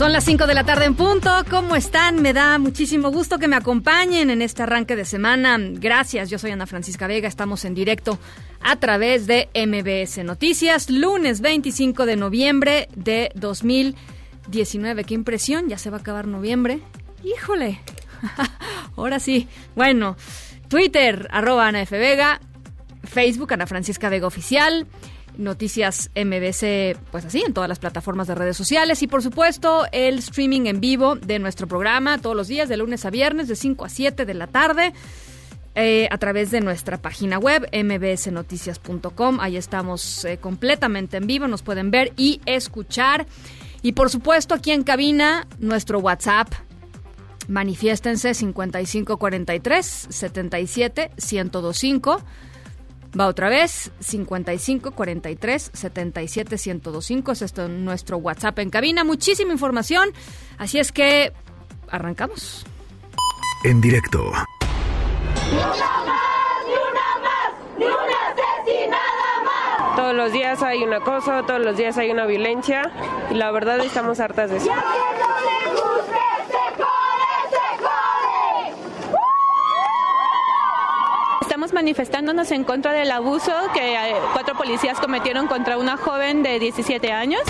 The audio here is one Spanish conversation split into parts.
Son las 5 de la tarde en punto. ¿Cómo están? Me da muchísimo gusto que me acompañen en este arranque de semana. Gracias, yo soy Ana Francisca Vega. Estamos en directo a través de MBS Noticias, lunes 25 de noviembre de 2019. Qué impresión, ya se va a acabar noviembre. Híjole, ahora sí. Bueno, Twitter, arroba Ana F. Vega, Facebook, Ana Francisca Vega Oficial. Noticias MBC, pues así, en todas las plataformas de redes sociales y por supuesto el streaming en vivo de nuestro programa todos los días, de lunes a viernes, de 5 a 7 de la tarde. eh, a través de nuestra página web mbsnoticias.com. Ahí estamos eh, completamente en vivo, nos pueden ver y escuchar. Y por supuesto aquí en cabina nuestro WhatsApp. Manifiéstense 5543 77 1025. Va otra vez, 55 43 77 1025. Es esto nuestro WhatsApp en cabina. Muchísima información. Así es que arrancamos. En directo Todos los días hay un acoso, todos los días hay una violencia y la verdad estamos hartas de eso. Estamos manifestándonos en contra del abuso que eh, cuatro policías cometieron contra una joven de 17 años.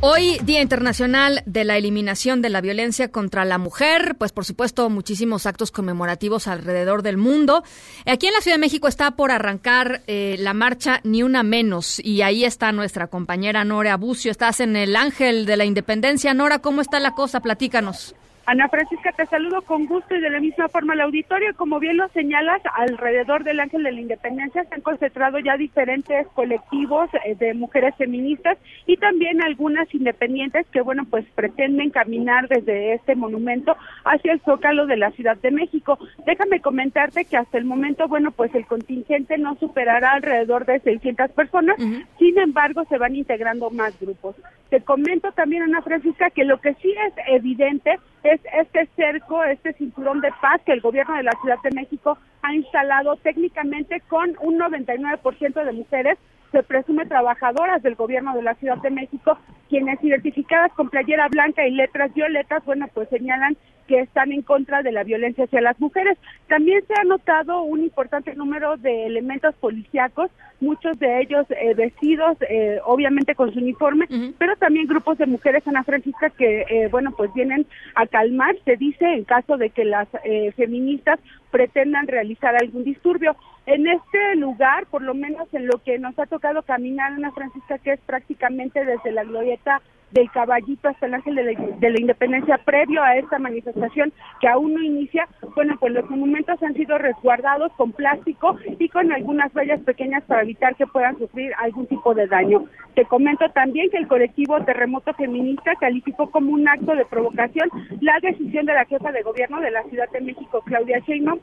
Hoy, Día Internacional de la Eliminación de la Violencia contra la Mujer, pues por supuesto muchísimos actos conmemorativos alrededor del mundo. Aquí en la Ciudad de México está por arrancar eh, la marcha Ni Una Menos y ahí está nuestra compañera Nora Bucio. Estás en el Ángel de la Independencia. Nora, ¿cómo está la cosa? Platícanos. Ana Francisca, te saludo con gusto y de la misma forma al auditorio. Como bien lo señalas, alrededor del Ángel de la Independencia se han concentrado ya diferentes colectivos eh, de mujeres feministas y también algunas independientes que, bueno, pues pretenden caminar desde este monumento hacia el Zócalo de la Ciudad de México. Déjame comentarte que hasta el momento, bueno, pues el contingente no superará alrededor de 600 personas. Sin embargo, se van integrando más grupos. Te comento también, Ana Francisca, que lo que sí es evidente es este cerco, este cinturón de paz que el gobierno de la Ciudad de México ha instalado técnicamente con un 99% de mujeres, se presume trabajadoras del gobierno de la Ciudad de México, quienes identificadas con playera blanca y letras violetas, bueno, pues señalan que están en contra de la violencia hacia las mujeres. También se ha notado un importante número de elementos policíacos, muchos de ellos eh, vestidos, eh, obviamente con su uniforme, pero también grupos de mujeres Ana Francisca que, eh, bueno, pues vienen a calmar, se dice, en caso de que las eh, feministas pretendan realizar algún disturbio. En este lugar, por lo menos en lo que nos ha tocado caminar, Ana Francisca, que es prácticamente desde la glorieta del caballito hasta el ángel de la, de la independencia previo a esta manifestación que aún no inicia, bueno, pues los monumentos han sido resguardados con plástico y con algunas vallas pequeñas para evitar que puedan sufrir algún tipo de daño. Te comento también que el colectivo Terremoto Feminista calificó como un acto de provocación la decisión de la jefa de gobierno de la Ciudad de México, Claudia Sheinbaum,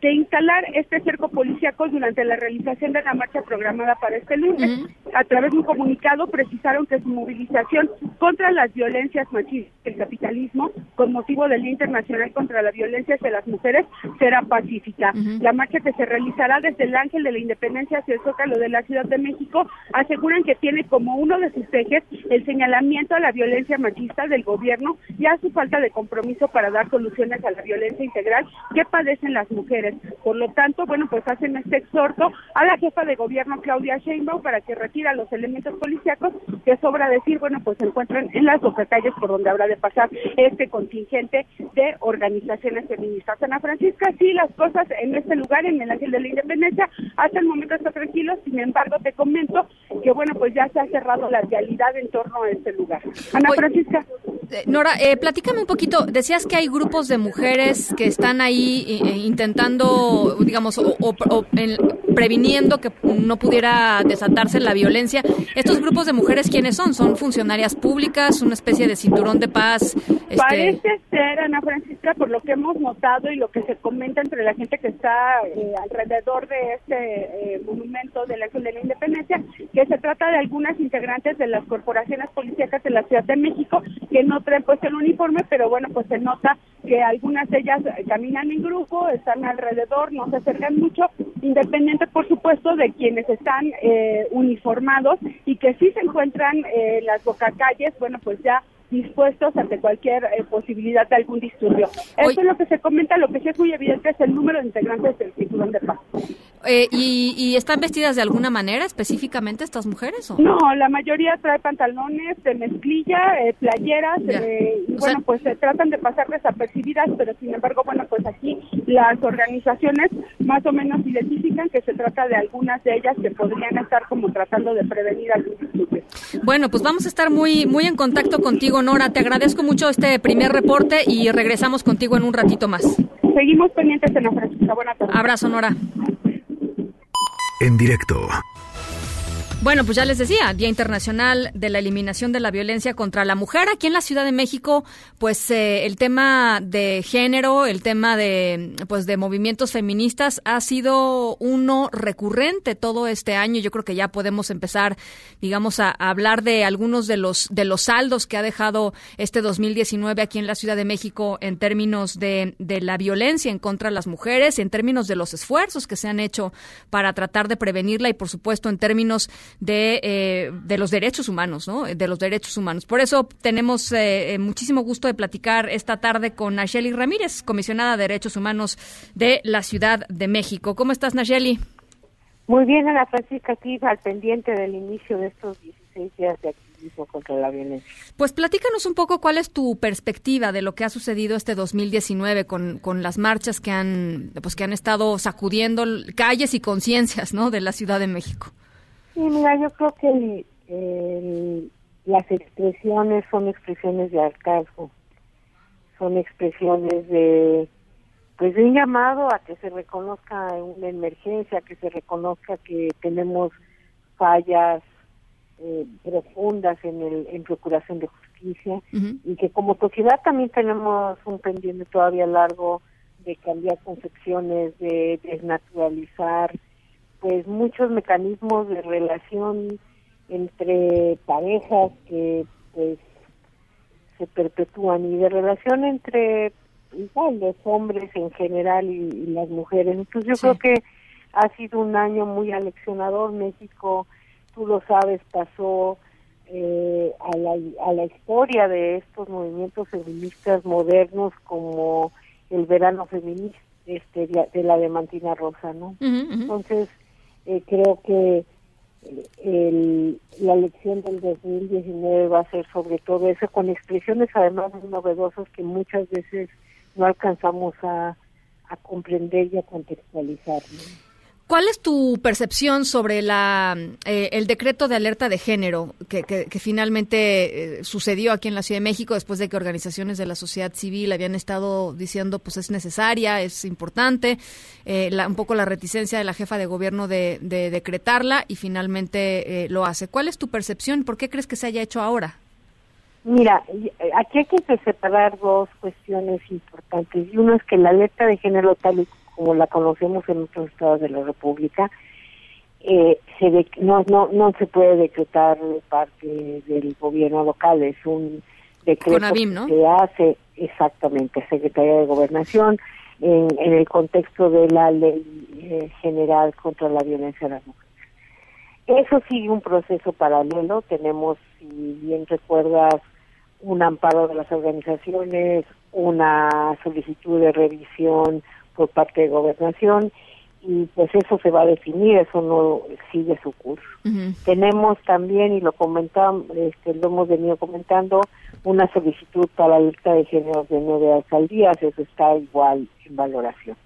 de instalar este cerco policíaco durante la realización de la marcha programada para este lunes. A través de un comunicado precisaron que su movilización contra las violencias machistas y el capitalismo con motivo del Día Internacional contra la Violencia hacia las Mujeres será pacífica. La marcha que se realizará desde el Ángel de la Independencia hacia el Zócalo de la Ciudad de México aseguran que tiene como uno de sus ejes el señalamiento a la violencia machista del gobierno y a su falta de compromiso para dar soluciones a la violencia integral que padecen las mujeres. Por lo tanto, bueno, pues hacen este exhorto a la jefa de gobierno Claudia Sheinbaum para que retira los elementos policíacos que sobra decir, bueno, pues se encuentran en las calles por donde habrá de pasar este contingente de organizaciones feministas. Ana Francisca, sí, las cosas en este lugar, en el Ángel de la Independencia, hasta el momento está tranquilo, sin embargo, te comento que bueno, pues ya se ha cerrado la realidad en torno a este lugar. Ana Francisca. Eh, Nora, eh, platícame un poquito. Decías que hay grupos de mujeres que están ahí eh, intentando, digamos, o, previniendo que no pudiera desatarse la violencia. ¿Estos grupos de mujeres quiénes son? ¿Son funcionarias públicas? ¿Una especie de cinturón de paz? Este... Parece ser, Ana Francisca, por lo que hemos notado y lo que se comenta entre la gente que está alrededor de este monumento del Ángel de la Independencia, que se trata de algunas integrantes de las corporaciones policíacas de la Ciudad de México que no traen pues el uniforme, pero bueno, pues se nota que algunas de ellas caminan en grupo, están alrededor, no se acercan mucho, independiente por supuesto de quienes están eh, uniformados y que sí se encuentran en las bocacalles, bueno, pues ya dispuestos ante cualquier eh, posibilidad de algún disturbio. Esto es lo que se comenta, lo que sí es muy evidente es el número de integrantes del Cinturón de Paz. Eh, y, están vestidas de alguna manera específicamente estas mujeres? ¿o? No, la mayoría trae pantalones de mezclilla, eh, playeras, eh, y bueno, pues se tratan de pasar desapercibidas, pero sin embargo, bueno, pues aquí las organizaciones más o menos identifican que se trata de algunas de ellas que podrían estar como tratando de prevenir algún disturbio. Bueno, pues vamos a estar muy, muy en contacto contigo, Nora. Te agradezco mucho este primer reporte y regresamos contigo en un ratito más. Seguimos pendientes en la Francisca. Buenas tardes. Abrazo, Nora en directo. Bueno, pues ya les decía, Día Internacional de la Eliminación de la Violencia contra la Mujer. Aquí en la Ciudad de México, pues eh, el tema de género, el tema de, pues, de movimientos feministas ha sido uno recurrente todo este año. Yo creo que ya podemos empezar, digamos, a, hablar de algunos de los, de los saldos que ha dejado este 2019 aquí en la Ciudad de México en términos de, de la violencia en contra de las mujeres, en términos de los esfuerzos que se han hecho para tratar de prevenirla y, por supuesto, en términos de, eh, de los derechos humanos, ¿no? De los derechos humanos. Por eso tenemos eh, eh, muchísimo gusto de platicar esta tarde con Nacheli Ramírez, comisionada de Derechos Humanos de la Ciudad de México. ¿Cómo estás, Nacheli? Muy bien, Ana Francisca, aquí al pendiente del inicio de estos 16 días de activismo contra la violencia. Pues platícanos un poco cuál es tu perspectiva de lo que ha sucedido este 2019 con, con las marchas que han, pues, que han estado sacudiendo calles y conciencias, ¿no? De la Ciudad de México. Sí, mira, yo creo que las expresiones son expresiones de hartazgo, son expresiones de pues de un llamado a que se reconozca una emergencia, que se reconozca que tenemos fallas eh, profundas en el en procuración de justicia y que como sociedad también tenemos un pendiente todavía largo de cambiar concepciones, de desnaturalizar pues muchos mecanismos de relación entre parejas que pues se perpetúan y de relación entre igual los hombres en general y, las mujeres. Entonces yo creo que ha sido un año muy aleccionador. México, tú lo sabes, pasó eh, a, la, a la historia de estos movimientos feministas modernos como el verano feminista este de la de Mantina Rosa, ¿no? Entonces eh, creo que eh, la elección del 2019 va a ser sobre todo eso, con expresiones además novedosas que muchas veces no alcanzamos a, a comprender y a contextualizar. ¿Cuál es tu percepción sobre la, eh, el decreto de alerta de género que, que, finalmente eh, sucedió aquí en la Ciudad de México después de que organizaciones de la sociedad civil habían estado diciendo pues es necesaria, es importante, eh, un poco la reticencia de la jefa de gobierno de, de decretarla y finalmente lo hace? ¿Cuál es tu percepción? ¿Por qué crees que se haya hecho ahora? Mira, aquí hay que separar dos cuestiones importantes. Y uno es que la alerta de género tal y como la conocemos en otros estados de la República, eh, se no, no, no se puede decretar de parte del gobierno local, es un decreto que se hace exactamente, Secretaría de Gobernación, en, en el contexto de la ley eh, general contra la violencia de las mujeres. Eso sigue un proceso paralelo, tenemos, si bien recuerdas, un amparo de las organizaciones, una solicitud de revisión por parte de gobernación y pues eso se va a definir, eso no sigue su curso. Tenemos también, y lo comentamos, este, lo hemos venido comentando, una solicitud para la lista de géneros de nueve alcaldías, eso está igual en valoración.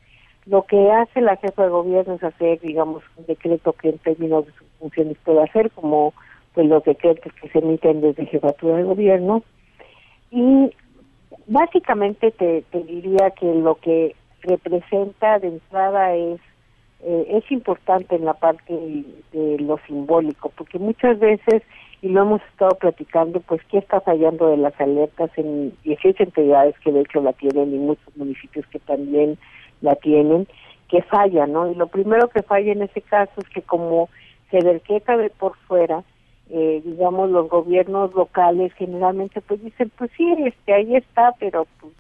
Lo que hace la jefa de gobierno es hacer, digamos, un decreto que en términos de sus funciones puede hacer, como pues los decretos que se emiten desde jefatura de gobierno. Y básicamente te, te diría que lo que representa de entrada es eh, es importante en la parte de lo simbólico, porque muchas veces, y lo hemos estado platicando, pues qué está fallando de las alertas en 18 entidades que de hecho la tienen y muchos municipios que también la tienen, que falla, ¿no? Y lo primero que falla en ese caso es que como se derqueta de por fuera, eh, digamos, los gobiernos locales generalmente pues dicen, pues sí, este, ahí está, pero pues...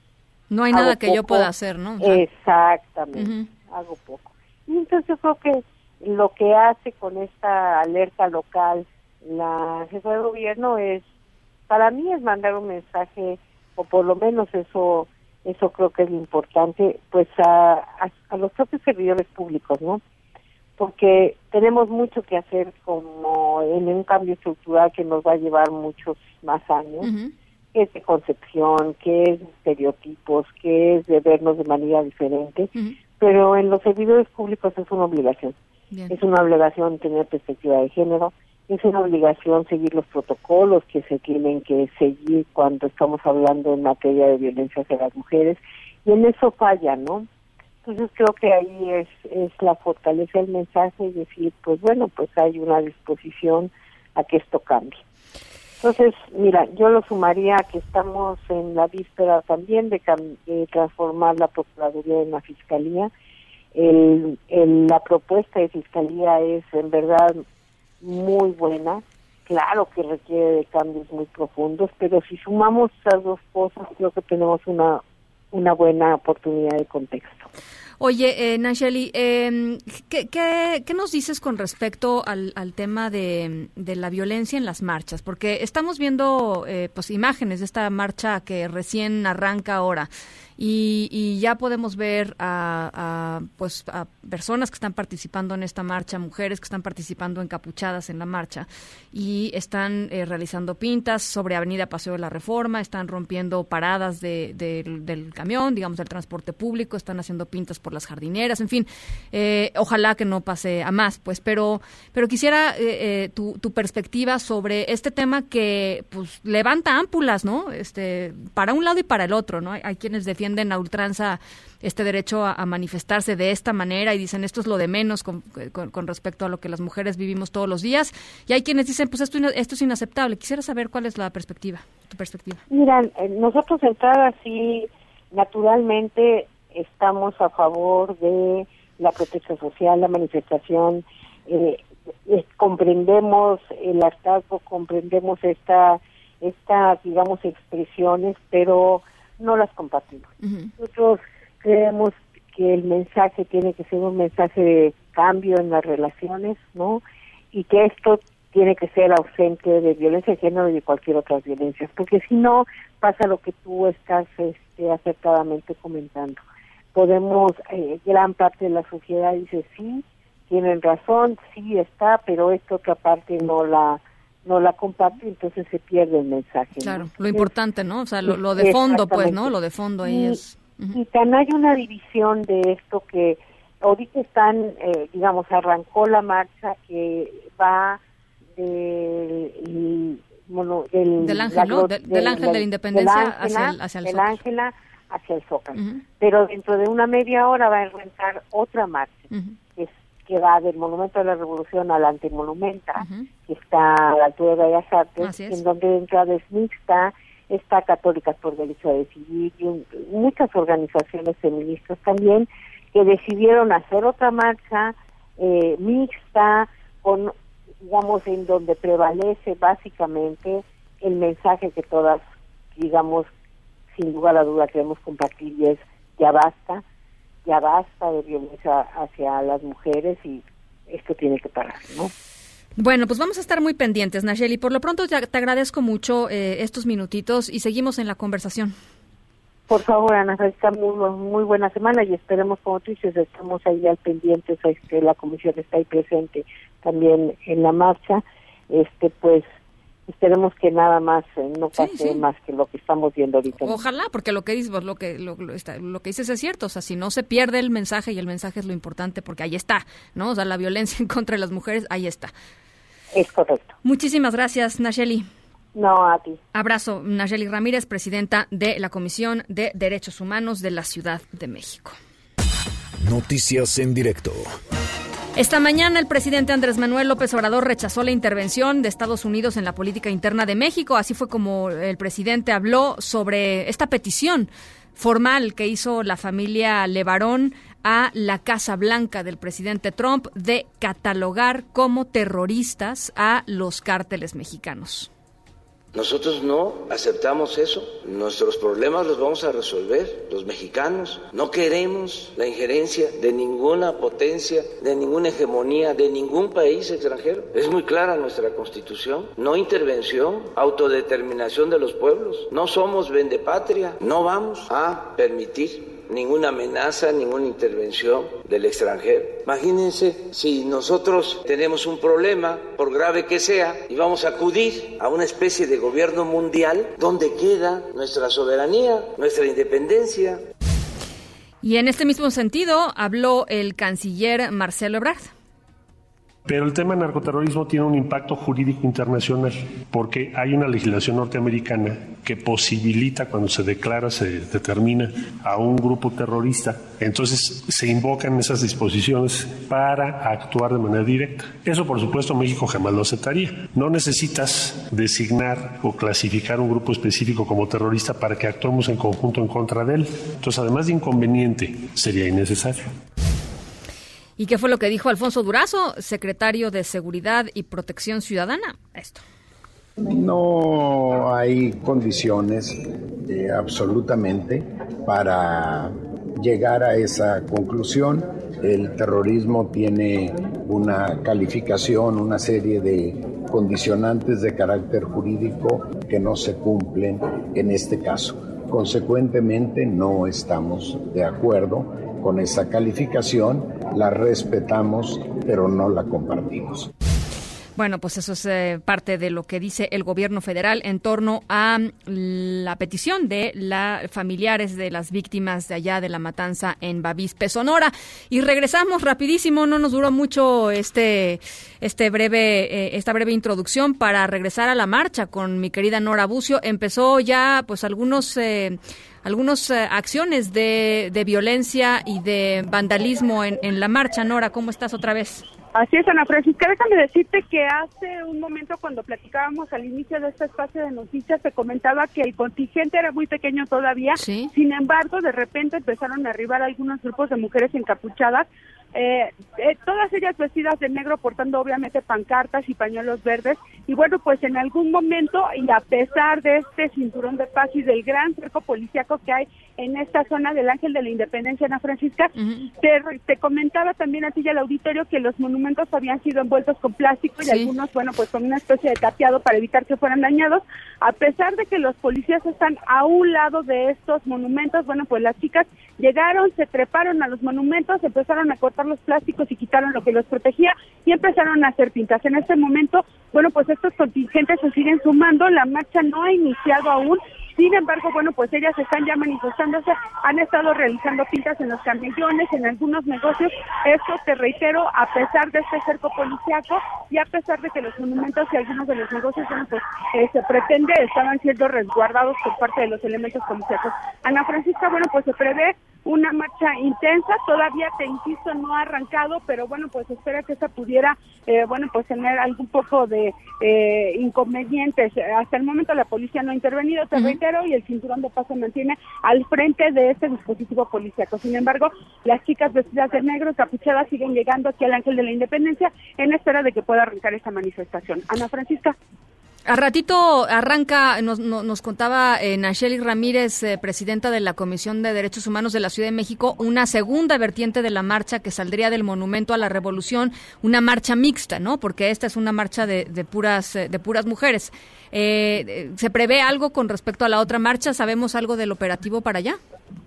No hay nada que yo pueda hacer, ¿no? Exactamente, hago poco. Y entonces yo creo que lo que hace con esta alerta local la jefa de gobierno es, para mí es mandar un mensaje, o por lo menos eso eso creo que es lo importante, pues a, a, los propios servidores públicos, ¿no? Porque tenemos mucho que hacer como en un cambio estructural que nos va a llevar muchos más años, que es de concepción, que es de estereotipos, que es de vernos de manera diferente, pero en los servidores públicos es una obligación. Es una obligación tener perspectiva de género, es una obligación seguir los protocolos que se tienen que seguir cuando estamos hablando en materia de violencia hacia las mujeres, y en eso falla, ¿no? Entonces creo que ahí es, es la fortaleza del mensaje y decir, pues bueno, pues hay una disposición a que esto cambie. Entonces, mira, yo lo sumaría que estamos en la víspera también de, transformar la Procuraduría en la Fiscalía. El, la propuesta de Fiscalía es en verdad muy buena. Claro que requiere de cambios muy profundos, pero si sumamos esas dos cosas, creo que tenemos una, una buena oportunidad de contexto. Oye, eh, Nacheli, em, ¿qué, qué, nos dices con respecto al, al tema de, de, la violencia en las marchas? Porque estamos viendo eh, pues imágenes de esta marcha que recién arranca ahora y, ya podemos ver a, pues a personas que están participando en esta marcha, mujeres que están participando encapuchadas en la marcha y están eh, realizando pintas sobre Avenida Paseo de la Reforma, están rompiendo paradas de, del camión, digamos del transporte público, están haciendo pintas por las jardineras, en fin, eh, ojalá que no pase a más, pues, pero pero quisiera eh, tu, tu perspectiva sobre este tema que pues levanta ámpulas, ¿no? Este para un lado y para el otro, ¿no? Hay quienes defienden defienden a ultranza este derecho a, manifestarse de esta manera y dicen esto es lo de menos con, respecto a lo que las mujeres vivimos todos los días. Y hay quienes dicen, pues esto, esto es inaceptable. Quisiera saber cuál es la perspectiva, tu perspectiva. Mira, eh, nosotros entrada sí, naturalmente estamos a favor de la protección social, la manifestación. Eh, comprendemos el hartazgo, comprendemos esta, esta, digamos, expresiones, pero no las compartimos. Nosotros creemos que el mensaje tiene que ser un mensaje de cambio en las relaciones, ¿no? Y que esto tiene que ser ausente de violencia de género y de cualquier otra violencia, porque si no pasa lo que tú estás este, acertadamente comentando. Podemos, eh, gran parte de la sociedad dice sí, tienen razón, sí está, pero esta otra parte no la no la comparte, entonces se pierde el mensaje. Claro, lo importante, ¿no? O sea, lo, de fondo, pues, ¿no? Lo de fondo ahí es... Y tan hay una división de esto que ahorita están, eh, digamos, arrancó la marcha que va del, bueno, del, ángel, ¿no? del, ángel de la independencia hacia el, hacia el ángela hacia el zócalo. Pero dentro de una media hora va a arrancar otra marcha, que va del Monumento de la Revolución al Antimonumenta, que está a la altura de Bellas Artes, en donde de es mixta, está Católicas por Derecho a Decidir y muchas organizaciones feministas también que decidieron hacer otra marcha eh, mixta con digamos en donde prevalece básicamente el mensaje que todas digamos sin lugar a duda queremos compartir y es ya basta ya basta de violencia hacia las mujeres y esto tiene que parar, ¿no? Bueno, pues vamos a estar muy pendientes, Nacheli. Por lo pronto te agradezco mucho eh, estos minutitos y seguimos en la conversación. Por favor, Ana Francisca, muy, muy buena semana y esperemos, como tú dices, estamos ahí al pendiente, que la comisión está ahí presente también en la marcha. Este, pues, esperemos que nada más eh, no pase más que lo que estamos viendo ahorita. Ojalá, porque lo que dices, lo que lo, lo, que dices es cierto, o sea, si no se pierde el mensaje y el mensaje es lo importante porque ahí está, ¿no? O sea, la violencia en contra de las mujeres, ahí está. Es correcto. Muchísimas gracias, Nacheli. No, a ti. Abrazo, Nacheli Ramírez, presidenta de la Comisión de Derechos Humanos de la Ciudad de México. Noticias en directo. Esta mañana el presidente Andrés Manuel López Obrador rechazó la intervención de Estados Unidos en la política interna de México. Así fue como el presidente habló sobre esta petición formal que hizo la familia Levarón a la Casa Blanca del presidente Trump de catalogar como terroristas a los cárteles mexicanos. Nosotros no aceptamos eso. Nuestros problemas los vamos a resolver los mexicanos. No queremos la injerencia de ninguna potencia, de ninguna hegemonía, de ningún país extranjero. Es muy clara nuestra constitución. No intervención, autodeterminación de los pueblos. No somos vendepatria. No vamos a permitir ninguna amenaza, ninguna intervención del extranjero. Imagínense si nosotros tenemos un problema, por grave que sea, y vamos a acudir a una especie de gobierno mundial, ¿dónde queda nuestra soberanía, nuestra independencia? Y en este mismo sentido habló el canciller Marcelo Ebrard. Pero el tema narcoterrorismo tiene un impacto jurídico internacional porque hay una legislación norteamericana que posibilita cuando se declara, se determina a un grupo terrorista, entonces se invocan esas disposiciones para actuar de manera directa. Eso por supuesto México jamás lo aceptaría. No necesitas designar o clasificar un grupo específico como terrorista para que actuemos en conjunto en contra de él. Entonces además de inconveniente, sería innecesario. ¿Y qué fue lo que dijo Alfonso Durazo, secretario de Seguridad y Protección Ciudadana? Esto. No hay condiciones eh, absolutamente para llegar a esa conclusión. El terrorismo tiene una calificación, una serie de condicionantes de carácter jurídico que no se cumplen en este caso. Consecuentemente, no estamos de acuerdo con esa calificación, la respetamos, pero no la compartimos. Bueno, pues eso es eh, parte de lo que dice el gobierno federal en torno a la petición de los familiares de las víctimas de allá de la matanza en Bavispe, Sonora. Y regresamos rapidísimo, no nos duró mucho este, este breve, eh, esta breve introducción para regresar a la marcha con mi querida Nora Bucio. Empezó ya, pues, algunos eh, algunas eh, acciones de, de, violencia y de vandalismo en, en la marcha. Nora, ¿cómo estás otra vez? Así es, Ana Francisca. Déjame decirte que hace un momento cuando platicábamos al inicio de este espacio de noticias, se comentaba que el contingente era muy pequeño todavía. Sin embargo, de repente empezaron a arribar algunos grupos de mujeres encapuchadas eh, eh, todas ellas vestidas de negro portando obviamente pancartas y pañuelos verdes. Y bueno pues en algún momento y a pesar de este cinturón de paz y del gran cerco policíaco que hay en esta zona del Ángel de la Independencia Ana Francisca te, comentaba también a ti y al auditorio que los monumentos habían sido envueltos con plástico y algunos bueno pues con una especie de tapiado para evitar que fueran dañados. A pesar de que los policías están a un lado de estos monumentos bueno pues las chicas llegaron se treparon a los monumentos empezaron a cortar los plásticos y quitaron lo que los protegía y empezaron a hacer pintas. En este momento, bueno, pues estos contingentes se siguen sumando, la marcha no ha iniciado aún, sin embargo, bueno, pues ellas están ya manifestándose, han estado realizando pintas en los camellones, en algunos negocios. Esto, te reitero, a pesar de este cerco policiaco y a pesar de que los monumentos y algunos de los negocios, bueno, pues eh, se pretende estaban siendo resguardados por parte de los elementos policiacos. Ana Francisca, bueno, pues se prevé una marcha intensa, todavía te insisto no ha arrancado, pero bueno pues espera que esa pudiera, eh, bueno pues tener algún poco de eh, inconvenientes. Hasta el momento la policía no ha intervenido, te reitero, y el cinturón de paso mantiene al frente de este dispositivo policíaco. Sin embargo, las chicas vestidas de negro, capuchadas, siguen llegando aquí al Ángel de la Independencia en espera de que pueda arrancar esta manifestación. Ana Francisca. A ratito arranca, nos, nos, contaba eh, Nacheli Ramírez, eh, presidenta de la Comisión de Derechos Humanos de la Ciudad de México, una segunda vertiente de la marcha que saldría del Monumento a la Revolución, una marcha mixta, ¿no? Porque esta es una marcha de, de puras, eh, de puras mujeres. Eh, ¿Se prevé algo con respecto a la otra marcha? ¿Sabemos algo del operativo para allá?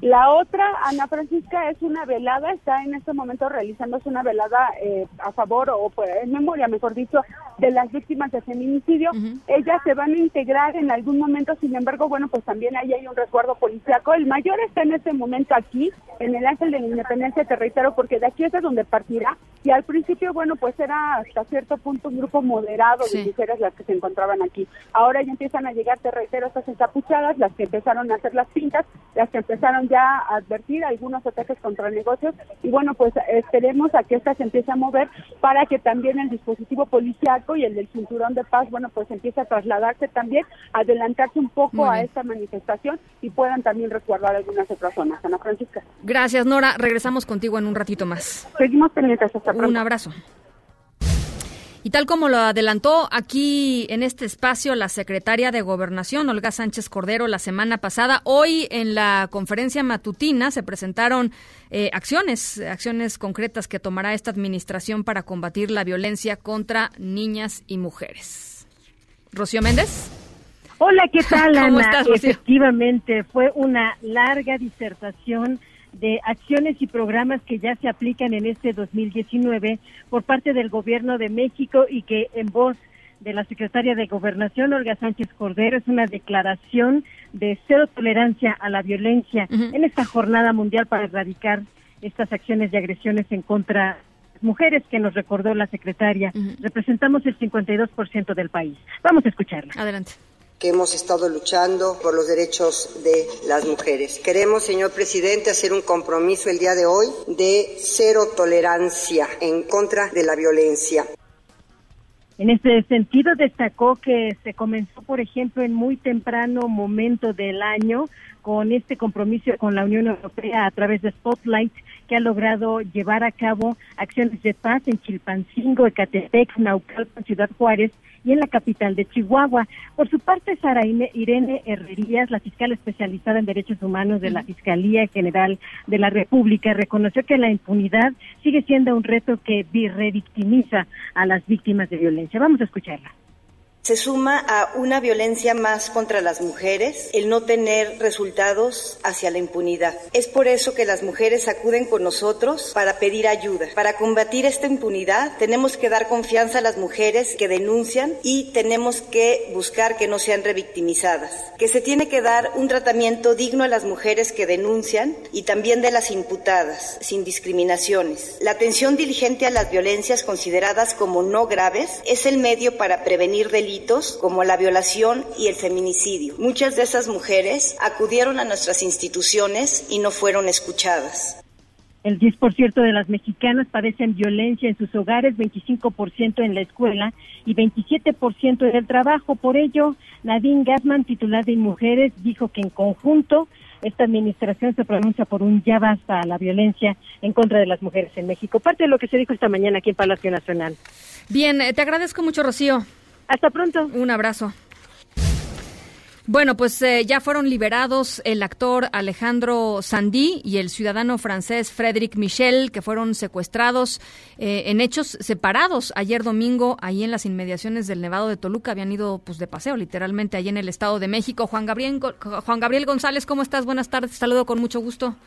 La otra, Ana Francisca, es una velada, está en este momento realizándose una velada eh, a favor o pues, en memoria, mejor dicho, de las víctimas de feminicidio. ellas se van a integrar en algún momento, sin embargo, bueno, pues también ahí hay un resguardo policiaco. El mayor está en este momento aquí, en el Ángel de la Independencia, te reitero, porque de aquí es de donde partirá. Y al principio, bueno, pues era hasta cierto punto un grupo moderado de mujeres las que se encontraban aquí. Ahora ya empiezan a llegar, te reitero, estas encapuchadas, las que empezaron a hacer las pintas, las que empezaron ya a advertir algunos ataques contra negocios. Y bueno, pues esperemos a que estas se empiece a mover para que también el dispositivo policiaco y el del cinturón de paz, bueno, pues empiece a trasladarse también, adelantarse un poco a esta manifestación y puedan también resguardar algunas otras zonas. Ana Francisca. Gracias, Nora. Regresamos contigo en un ratito más. Seguimos pendientes. Hasta pronto. Un abrazo. Y tal como lo adelantó aquí en este espacio la secretaria de Gobernación, Olga Sánchez Cordero, la semana pasada, hoy en la conferencia matutina se presentaron eh, acciones, acciones concretas que tomará esta administración para combatir la violencia contra niñas y mujeres. Rocío Méndez. Hola, ¿qué tal, Ana? Efectivamente, fue una larga disertación de acciones y programas que ya se aplican en este 2019 por parte del Gobierno de México y que en voz de la secretaria de Gobernación, Olga Sánchez Cordero, es una declaración de cero tolerancia a la violencia en esta jornada mundial para erradicar estas acciones de agresiones en contra mujeres que nos recordó la secretaria. Representamos el 52% del país. Vamos a escucharla. Adelante que hemos estado luchando por los derechos de las mujeres. Queremos, señor presidente, hacer un compromiso el día de hoy de cero tolerancia en contra de la violencia. En este sentido, destacó que se comenzó, por ejemplo, en muy temprano momento del año con este compromiso con la Unión Europea a través de Spotlight, que ha logrado llevar a cabo acciones de paz en Chilpancingo, Ecatepec, Naucalpan, Ciudad Juárez y en la capital de Chihuahua. Por su parte, Sara Irene Herrerías, la fiscal especializada en derechos humanos de la Fiscalía General de la República, reconoció que la impunidad sigue siendo un reto que revictimiza a las víctimas de violencia. Vamos a escucharla se suma a una violencia más contra las mujeres el no tener resultados hacia la impunidad. Es por eso que las mujeres acuden con nosotros para pedir ayuda. Para combatir esta impunidad tenemos que dar confianza a las mujeres que denuncian y tenemos que buscar que no sean revictimizadas. Que se tiene que dar un tratamiento digno a las mujeres que denuncian y también de las imputadas, sin discriminaciones. La atención diligente a las violencias consideradas como no graves es el medio para prevenir delitos como la violación y el feminicidio. Muchas de esas mujeres acudieron a nuestras instituciones y no fueron escuchadas. El 10% de las mexicanas padecen violencia en sus hogares, 25% en la escuela y 27% en el trabajo. Por ello, Nadine Gassman, titular de Mujeres, dijo que en conjunto esta administración se pronuncia por un ya basta a la violencia en contra de las mujeres en México. Parte de lo que se dijo esta mañana aquí en Palacio Nacional. Bien, eh, te agradezco mucho, Rocío. Hasta pronto. Un abrazo. Bueno, pues eh, ya fueron liberados el actor Alejandro Sandí y el ciudadano francés Frédéric Michel, que fueron secuestrados eh, en hechos separados ayer domingo, ahí en las inmediaciones del Nevado de Toluca. Habían ido pues de paseo, literalmente, ahí en el Estado de México. Juan Gabriel, Juan Gabriel González, ¿cómo estás? Buenas tardes, saludo con mucho gusto.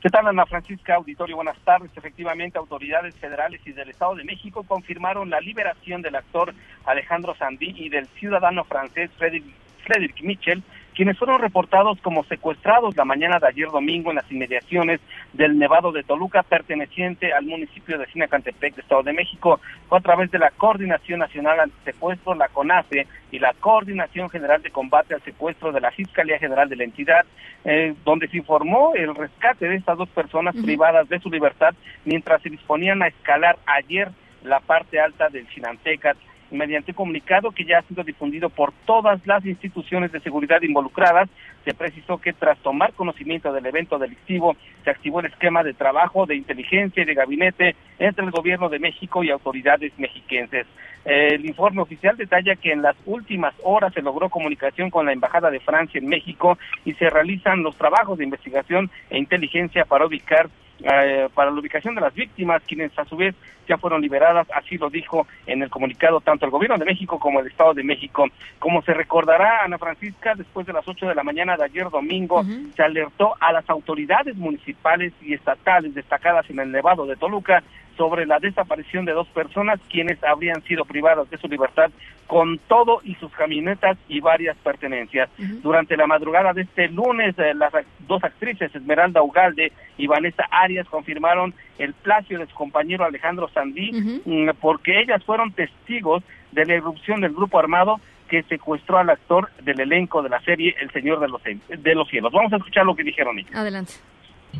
¿Qué tal, Ana Francisca Auditorio? Buenas tardes. Efectivamente, autoridades federales y del Estado de México confirmaron la liberación del actor Alejandro Sandí y del ciudadano francés Frédéric Mitchell, quienes fueron reportados como secuestrados la mañana de ayer domingo en las inmediaciones del Nevado de Toluca, perteneciente al municipio de Sinacantepec, de Estado de México. Fue a través de la Coordinación Nacional Secuestro, la CONAFE, y la Coordinación General de Combate al Secuestro de la Fiscalía General de la entidad, eh, donde se informó el rescate de estas dos personas privadas de su libertad mientras se disponían a escalar ayer la parte alta del Chinantecat mediante comunicado que ya ha sido difundido por todas las instituciones de seguridad involucradas, se precisó que tras tomar conocimiento del evento delictivo, se activó el esquema de trabajo, de inteligencia y de gabinete entre el gobierno de México y autoridades mexiquenses. El informe oficial detalla que en las últimas horas se logró comunicación con la Embajada de Francia en México y se realizan los trabajos de investigación e inteligencia para ubicar eh, para la ubicación de las víctimas, quienes a su vez ya fueron liberadas, así lo dijo en el comunicado tanto el Gobierno de México como el Estado de México. Como se recordará, Ana Francisca, después de las 8 de la mañana de ayer domingo, se alertó a las autoridades municipales y estatales destacadas en el Nevado de Toluca sobre la desaparición de dos personas quienes habrían sido privadas de su libertad con todo y sus camionetas y varias pertenencias. Durante la madrugada de este lunes, eh, las dos actrices, Esmeralda Ugalde y Vanessa Arias, confirmaron el plagio de su compañero Alejandro Sandí, mm, porque ellas fueron testigos de la irrupción del grupo armado que secuestró al actor del elenco de la serie El Señor de los, de los Cielos. Vamos a escuchar lo que dijeron ellos. Adelante.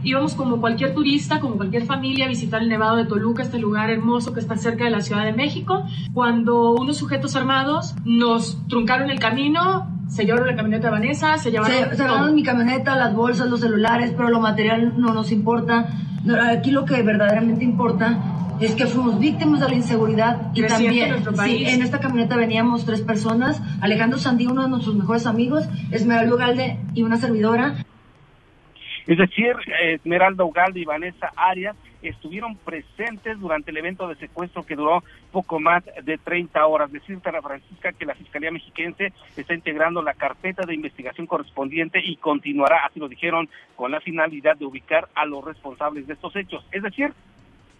Íbamos como cualquier turista, como cualquier familia a visitar el Nevado de Toluca, este lugar hermoso que está cerca de la Ciudad de México, cuando unos sujetos armados nos truncaron el camino, se llevaron la camioneta de Vanessa, se llevaron... Se, se llevaron mi camioneta, las bolsas, los celulares, pero lo material no nos importa. Aquí lo que verdaderamente importa es que fuimos víctimas de la inseguridad y también sí, en esta camioneta veníamos tres personas, Alejandro Sandí, uno de nuestros mejores amigos, Esmeralda Galde y una servidora. Es decir, Esmeralda Ugalde y Vanessa Arias estuvieron presentes durante el evento de secuestro que duró poco más de 30 horas. Decir, Ana Francisca, que la Fiscalía Mexiquense está integrando la carpeta de investigación correspondiente y continuará, así lo dijeron, con la finalidad de ubicar a los responsables de estos hechos. Es decir,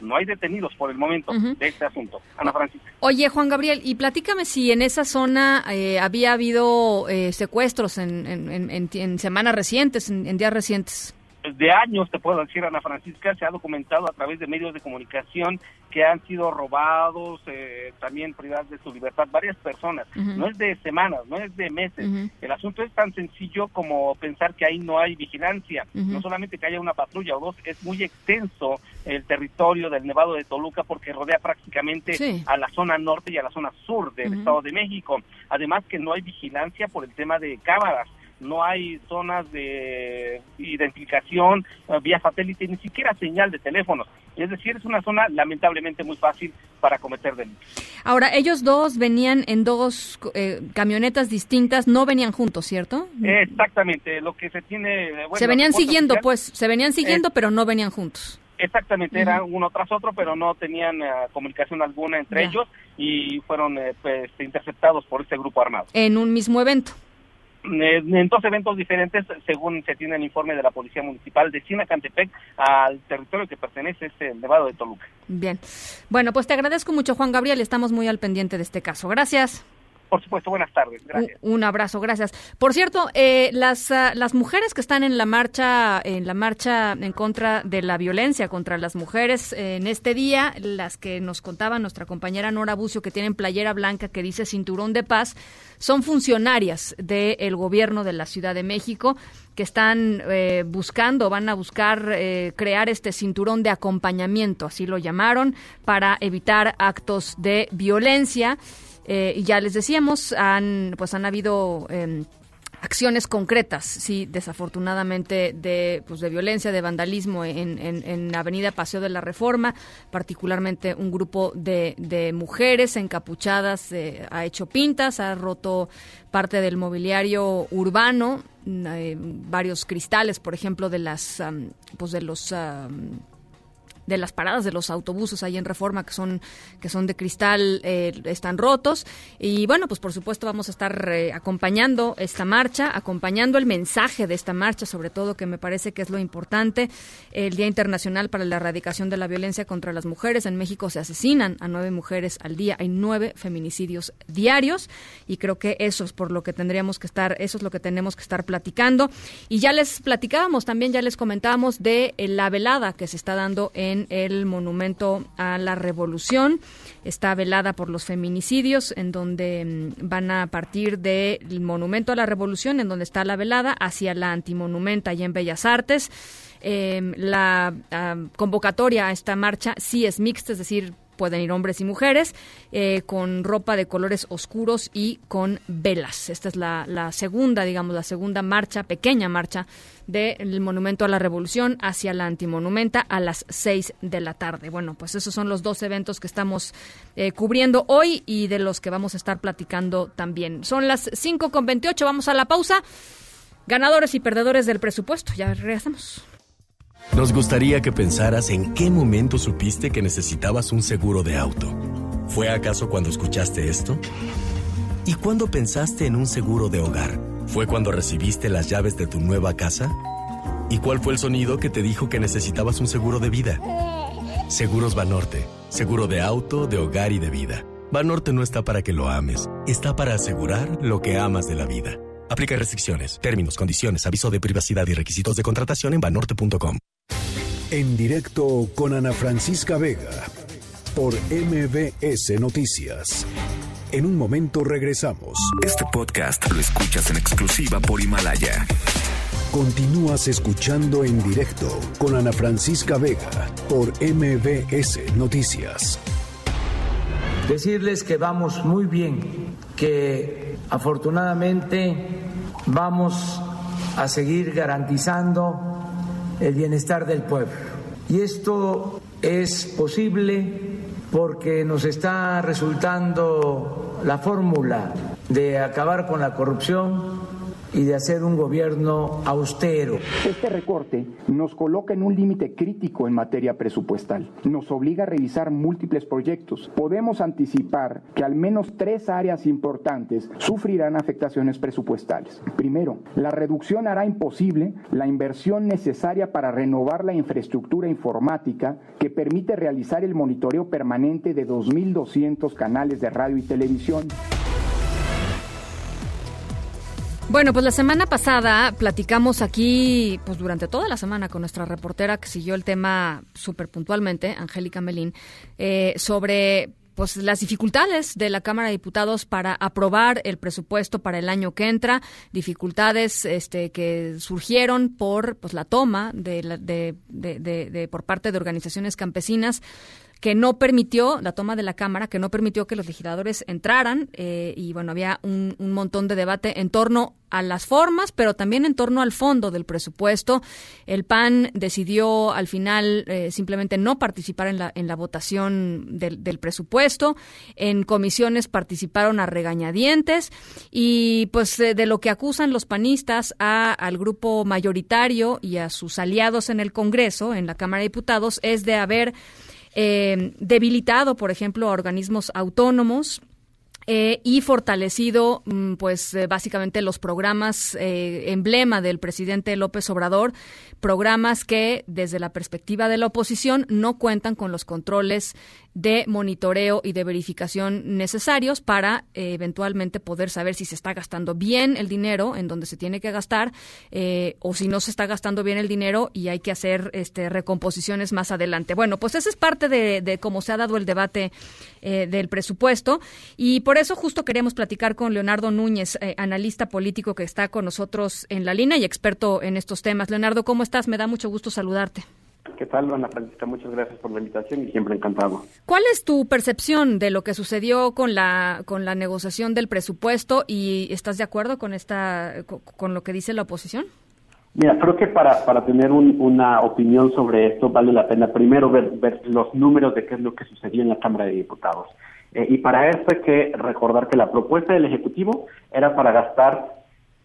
no hay detenidos por el momento de este asunto. Ana Francisca. Oye, Juan Gabriel, y platícame si en esa zona eh, había habido eh, secuestros en, en, semanas recientes, en días recientes de años, te puedo decir, Ana Francisca, se ha documentado a través de medios de comunicación que han sido robados, eh, también privadas de su libertad, varias personas. No es de semanas, no es de meses. El asunto es tan sencillo como pensar que ahí no hay vigilancia. No solamente que haya una patrulla o dos, es muy extenso el territorio del Nevado de Toluca porque rodea prácticamente a la zona norte y a la zona sur del Estado de México. Además que no hay vigilancia por el tema de cámaras no hay zonas de identificación eh, vía satélite, ni siquiera señal de teléfonos. Es decir, es una zona lamentablemente muy fácil para cometer delitos. Ahora, ellos dos venían en dos eh, camionetas distintas, no venían juntos, ¿cierto? Exactamente, lo que se tiene... se venían siguiendo, pues, se venían siguiendo, pero no venían juntos. Exactamente, eran uno tras otro, pero no tenían eh, comunicación alguna entre ellos y fueron pues, interceptados por este grupo armado. En un mismo evento. En dos eventos diferentes, según se tiene el informe de la Policía Municipal de Sinacantepec, al territorio que pertenece este Nevado de Toluca. Bien. Bueno, pues te agradezco mucho, Juan Gabriel. Estamos muy al pendiente de este caso. Gracias. Por supuesto, buenas tardes. Gracias. Un, abrazo, gracias. Por cierto, eh, las, ah, las mujeres que están en la marcha, en la marcha en contra de la violencia contra las mujeres eh, en este día, las que nos contaba nuestra compañera Nora Bucio, que tienen playera blanca que dice cinturón de paz, son funcionarias del gobierno de la Ciudad de México que están eh, buscando, van a buscar crear este cinturón de acompañamiento, así lo llamaron, para evitar actos de violencia. Eh, ya les decíamos, han, pues han habido em, acciones concretas, sí, desafortunadamente, de, pues, de violencia, de vandalismo en, en, Avenida Paseo de la Reforma, particularmente un grupo de, de mujeres encapuchadas eh, ha hecho pintas, ha roto parte del mobiliario urbano, eh, varios cristales, por ejemplo, de las, pues de los de las paradas de los autobuses ahí en Reforma que son que son de cristal eh, están rotos. Y bueno pues por supuesto vamos a estar eh, acompañando esta marcha acompañando el mensaje de esta marcha sobre todo que me parece que es lo importante. El Día Internacional para la Erradicación de la Violencia contra las Mujeres. En México se asesinan a nueve mujeres al día. Hay nueve feminicidios diarios. Y creo que eso es por lo que tendríamos que estar eso es lo que tenemos que estar platicando. Y ya les platicábamos también ya les comentábamos de eh, la velada que se está dando en el Monumento a la Revolución. Está velada por los feminicidios, en donde mm, van a partir del Monumento a la Revolución, en donde está la velada, hacia la Antimonumenta y en Bellas Artes. Em, la ah, convocatoria a esta marcha sí es mixta, es decir, pueden ir hombres y mujeres, eh, con ropa de colores oscuros y con velas. Esta es la, la segunda, digamos, la segunda marcha, pequeña marcha del Monumento a la Revolución hacia la Antimonumenta a las 6 de la tarde. Bueno, pues esos son los dos eventos que estamos eh, cubriendo hoy y de los que vamos a estar platicando también. Son las 5 con 28, vamos a la pausa. Ganadores y perdedores del presupuesto, ya regresamos. Nos gustaría que pensaras en qué momento supiste que necesitabas un seguro de auto. ¿Fue acaso cuando escuchaste esto? ¿Y cuándo pensaste en un seguro de hogar? ¿Fue cuando recibiste las llaves de tu nueva casa? ¿Y cuál fue el sonido que te dijo que necesitabas un seguro de vida? Seguros Banorte. Seguro de auto, de hogar y de vida. Banorte no está para que lo ames, está para asegurar lo que amas de la vida. Aplica restricciones, términos, condiciones, aviso de privacidad y requisitos de contratación en banorte.com. En directo con Ana Francisca Vega por MBS Noticias. En un momento regresamos. Este podcast lo escuchas en exclusiva por Himalaya. Continúas escuchando en directo con Ana Francisca Vega por MBS Noticias. Decirles que vamos muy bien, que afortunadamente vamos a seguir garantizando el bienestar del pueblo. Y esto es posible porque nos está resultando la fórmula de acabar con la corrupción y de hacer un gobierno austero. Este recorte nos coloca en un límite crítico en materia presupuestal. Nos obliga a revisar múltiples proyectos. Podemos anticipar que al menos tres áreas importantes sufrirán afectaciones presupuestales. Primero, la reducción hará imposible la inversión necesaria para renovar la infraestructura informática que permite realizar el monitoreo permanente de 2.200 canales de radio y televisión. Bueno, pues la semana pasada platicamos aquí, pues durante toda la semana con nuestra reportera que siguió el tema súper puntualmente, Angélica Melín, eh, sobre pues las dificultades de la Cámara de Diputados para aprobar el presupuesto para el año que entra, dificultades este, que surgieron por pues la toma de, de, de, de por parte de organizaciones campesinas que no permitió la toma de la Cámara, que no permitió que los legisladores entraran eh, y bueno, había un, montón de debate en torno a las formas, pero también en torno al fondo del presupuesto. El PAN decidió al final eh, simplemente no participar en la, en la votación del, del, presupuesto. En comisiones participaron a regañadientes y pues de, lo que acusan los panistas a, al grupo mayoritario y a sus aliados en el Congreso, en la Cámara de Diputados, es de haber eh, debilitado, por ejemplo, a organismos autónomos, eh, y fortalecido, mm, pues eh, básicamente los programas emblema del presidente López Obrador, programas que desde la perspectiva de la oposición no cuentan con los controles de monitoreo y de verificación necesarios para eh, eventualmente poder saber si se está gastando bien el dinero en donde se tiene que gastar eh, o si no se está gastando bien el dinero y hay que hacer este, recomposiciones más adelante. Bueno, pues esa es parte de, cómo se ha dado el debate eh, del presupuesto y por eso justo queremos platicar con Leonardo Núñez, analista político que está con nosotros en la línea y experto en estos temas. Leonardo, ¿cómo estás? Me da mucho gusto saludarte. ¿Qué tal, Ana Francisca? Muchas gracias por la invitación y siempre encantado. ¿Cuál es tu percepción de lo que sucedió con la con la negociación del presupuesto y estás de acuerdo con esta con, lo que dice la oposición? Mira, creo que para, para tener una opinión sobre esto vale la pena primero ver, ver los números de qué es lo que sucedió en la Cámara de Diputados. Eh, y para esto hay que recordar que la propuesta del Ejecutivo era para gastar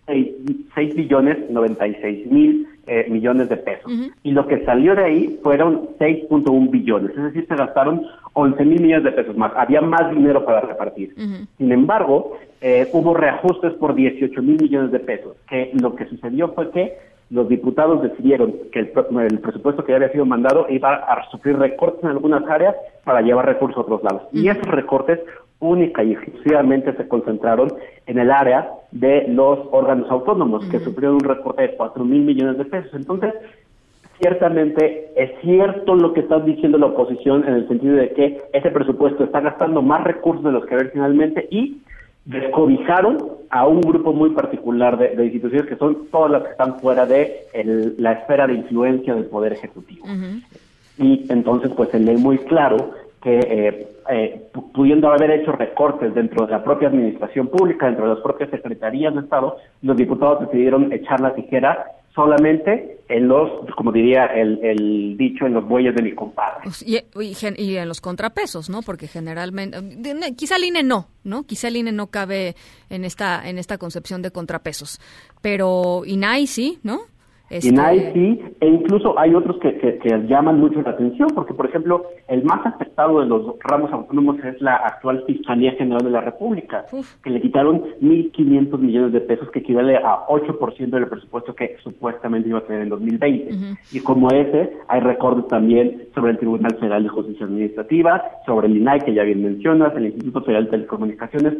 6, billones 96 mil eh, millones de pesos. Y lo que salió de ahí fueron 6.1 billones, es decir, se gastaron 11 mil millones de pesos más. Había más dinero para repartir. Sin embargo, eh, hubo reajustes por 18 mil millones de pesos, que lo que sucedió fue que los diputados decidieron que el, el, presupuesto que ya había sido mandado iba a sufrir recortes en algunas áreas para llevar recursos a otros lados. Y esos recortes única y exclusivamente se concentraron en el área de los órganos autónomos, que sufrieron un recorte de 4 mil millones de pesos. Entonces, ciertamente es cierto lo que está diciendo la oposición en el sentido de que ese presupuesto está gastando más recursos de los que ver finalmente y descobijaron a un grupo muy particular de, instituciones que son todas las que están fuera de la esfera de influencia del Poder Ejecutivo. Y entonces, pues se lee muy claro que eh, eh, pudiendo haber hecho recortes dentro de la propia administración pública, dentro de las propias secretarías de Estado, los diputados decidieron echar la tijera solamente en los, como diría el, dicho, en los bueyes de mi compadre. Pues, y, y, en los contrapesos, ¿no? Porque generalmente, quizá el INE no, ¿no? Quizá el INE no cabe en esta, en esta concepción de contrapesos, pero INAI sí, ¿no? Este... INAI sí, e incluso hay otros que, que, llaman mucho la atención, porque por ejemplo, el más afectado de los ramos autónomos es la actual Fiscalía General de la República, que le quitaron 1.500 millones de pesos, que equivale a 8% del presupuesto que supuestamente iba a tener en 2020. Y como ese, hay recortes también sobre el Tribunal Federal de Justicia Administrativa, sobre el INAI, que ya bien mencionas, el Instituto Federal de Telecomunicaciones,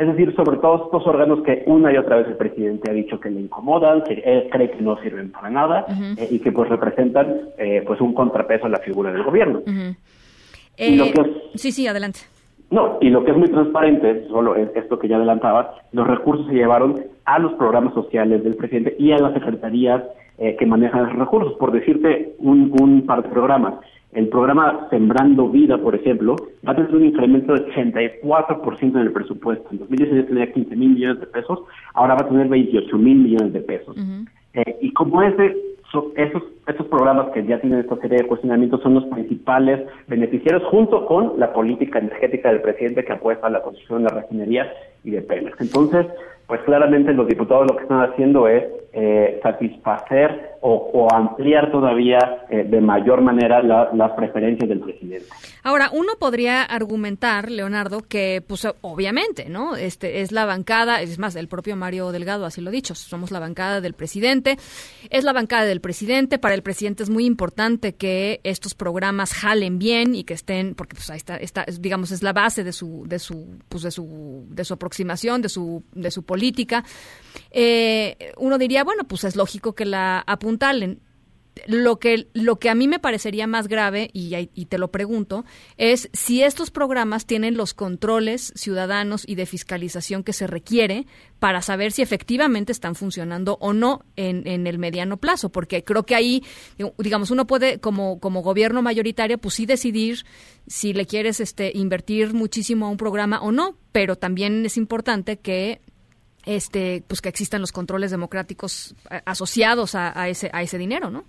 es decir, sobre todos estos órganos que una y otra vez el presidente ha dicho que le incomodan, que él cree que no sirven para nada eh, y que pues representan eh, pues un contrapeso a la figura del gobierno. Eh, sí, sí, adelante. No, y lo que es muy transparente, solo es esto que ya adelantaba, los recursos se llevaron a los programas sociales del presidente y a las secretarías que manejan esos recursos. Por decirte un, un par de programas, el programa Sembrando Vida, por ejemplo, va a tener un incremento de 84% en el presupuesto. En 2019 tenía 15 mil millones de pesos, ahora va a tener 28 mil millones de pesos. Eh, y como ese, esos, esos programas que ya tienen esta serie de cuestionamientos son los principales beneficiarios, junto con la política energética del presidente que apuesta a la construcción de la refinería y de Pemex. Entonces, pues claramente los diputados lo que están haciendo es eh, satisfacer o, ampliar todavía eh, de mayor manera las preferencias del presidente. Ahora, uno podría argumentar, Leonardo, que pues obviamente, ¿no? Este es la bancada, es más, el propio Mario Delgado así lo ha dicho, somos la bancada del presidente, es la bancada del presidente, para el presidente es muy importante que estos programas jalen bien y que estén, porque pues ahí está, está digamos, es la base de su, de su, pues de su, de su aproximación, de su, de su política. Eh, uno diría, bueno, pues es lógico que la apuntalen. Lo que, lo que a mí me parecería más grave, y, y, te lo pregunto, es si estos programas tienen los controles ciudadanos y de fiscalización que se requiere para saber si efectivamente están funcionando o no en, en el mediano plazo, porque creo que ahí, digamos, uno puede, como, como gobierno mayoritario, pues sí decidir si le quieres este, invertir muchísimo a un programa o no, pero también es importante que este, pues que existan los controles democráticos eh, asociados a, ese, a ese dinero, ¿no?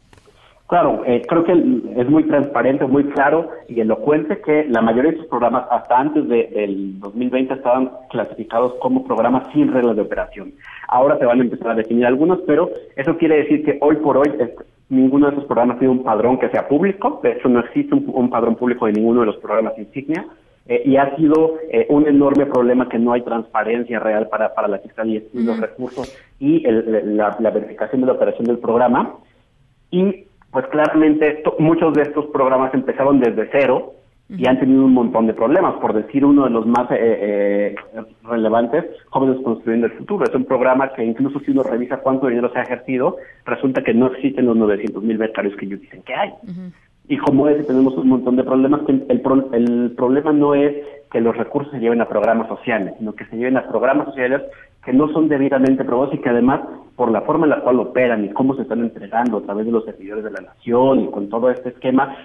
Claro, eh, creo que es muy transparente, muy claro y elocuente que la mayoría de estos programas, hasta antes del 2020, estaban clasificados como programas sin reglas de operación. Ahora se van a empezar a definir algunos, pero eso quiere decir que hoy por hoy ninguno de esos programas tiene un padrón que sea público. De hecho, no existe un padrón público de ninguno de los programas insignia. Eh, y ha sido eh, un enorme problema que no hay transparencia real para, para la fiscalía y los recursos y la, verificación de la operación del programa. Y pues claramente muchos de estos programas empezaron desde cero y han tenido un montón de problemas. Por decir uno de los más eh, relevantes, Jóvenes Construyendo el Futuro. Es un programa que incluso si uno revisa cuánto dinero se ha ejercido, resulta que no existen los 900 mil becarios que ellos dicen que hay. Y como ese tenemos un montón de problemas. Que el, el problema no es que los recursos se lleven a programas sociales, sino que se lleven a programas sociales que no son debidamente probados y que además, por la forma en la cual operan y cómo se están entregando a través de los servidores de la nación y con todo este esquema,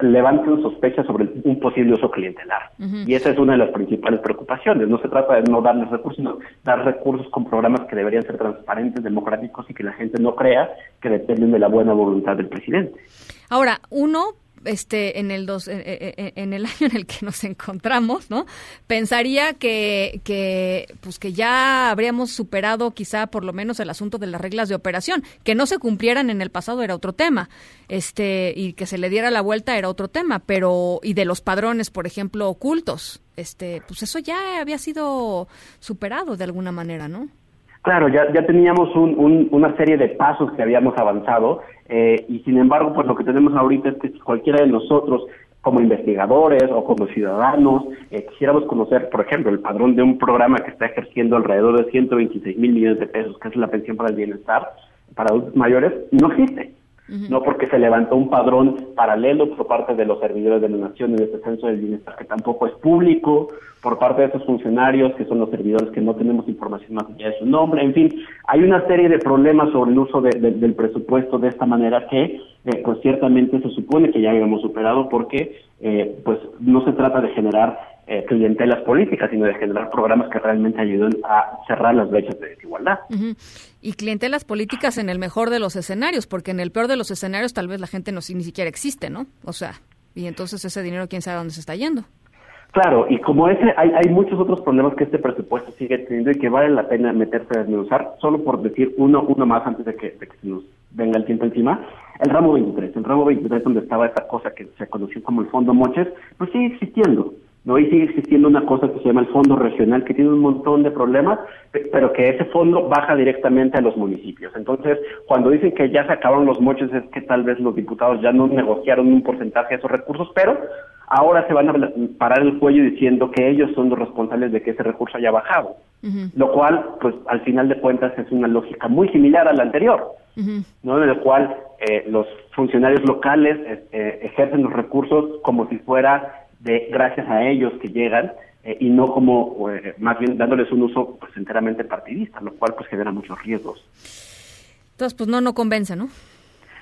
levantan sospechas sobre un posible uso clientelar. Y esa es una de las principales preocupaciones. No se trata de no darles recursos, sino dar recursos con programas que deberían ser transparentes, democráticos y que la gente no crea que dependen de la buena voluntad del presidente. Ahora, uno este en el dos, en, el año en el que nos encontramos, ¿no? Pensaría que, que pues que ya habríamos superado quizá por lo menos el asunto de las reglas de operación, que no se cumplieran en el pasado era otro tema. Este y que se le diera la vuelta era otro tema, pero y de los padrones, por ejemplo, ocultos, este pues eso ya había sido superado de alguna manera, ¿no? Claro, ya, ya teníamos un, una serie de pasos que habíamos avanzado eh, y sin embargo, pues lo que tenemos ahorita es que cualquiera de nosotros como investigadores o como ciudadanos eh, quisiéramos conocer, por ejemplo, el padrón de un programa que está ejerciendo alrededor de 126 mil millones de pesos, que es la pensión para el bienestar para adultos mayores, no existe no porque se levantó un padrón paralelo por parte de los servidores de la nación en este censo del bienestar que tampoco es público, por parte de esos funcionarios que son los servidores que no tenemos información más allá de su nombre, en fin, hay una serie de problemas sobre el uso del presupuesto de esta manera que eh, pues ciertamente se supone que ya habíamos superado porque eh, pues no se trata de generar eh, clientelas políticas, sino de generar programas que realmente ayuden a cerrar las brechas de desigualdad. Y clientelas políticas en el mejor de los escenarios, porque en el peor de los escenarios tal vez la gente no ni siquiera existe, ¿no? O sea, y entonces ese dinero quién sabe dónde se está yendo. Claro, y como ese, hay, hay muchos otros problemas que este presupuesto sigue teniendo y que vale la pena meterse a desmenuzar, solo por decir uno, uno más antes de que, de que nos venga el tiempo encima. El ramo 23, el ramo 23 donde estaba esa cosa que se conoció como el Fondo Moches, pues sigue existiendo. ¿No? Y sigue existiendo una cosa que se llama el Fondo Regional, que tiene un montón de problemas, pero que ese fondo baja directamente a los municipios. Entonces, cuando dicen que ya se acaban los moches, es que tal vez los diputados ya no negociaron un porcentaje de esos recursos, pero ahora se van a parar el cuello diciendo que ellos son los responsables de que ese recurso haya bajado. Lo cual, pues al final de cuentas, es una lógica muy similar a la anterior, ¿no? En el cual eh, los funcionarios locales eh, ejercen los recursos como si fuera de gracias a ellos que llegan eh, y no como más bien dándoles un uso pues enteramente partidista, lo cual pues genera muchos riesgos. Entonces, pues no, no convence, ¿no?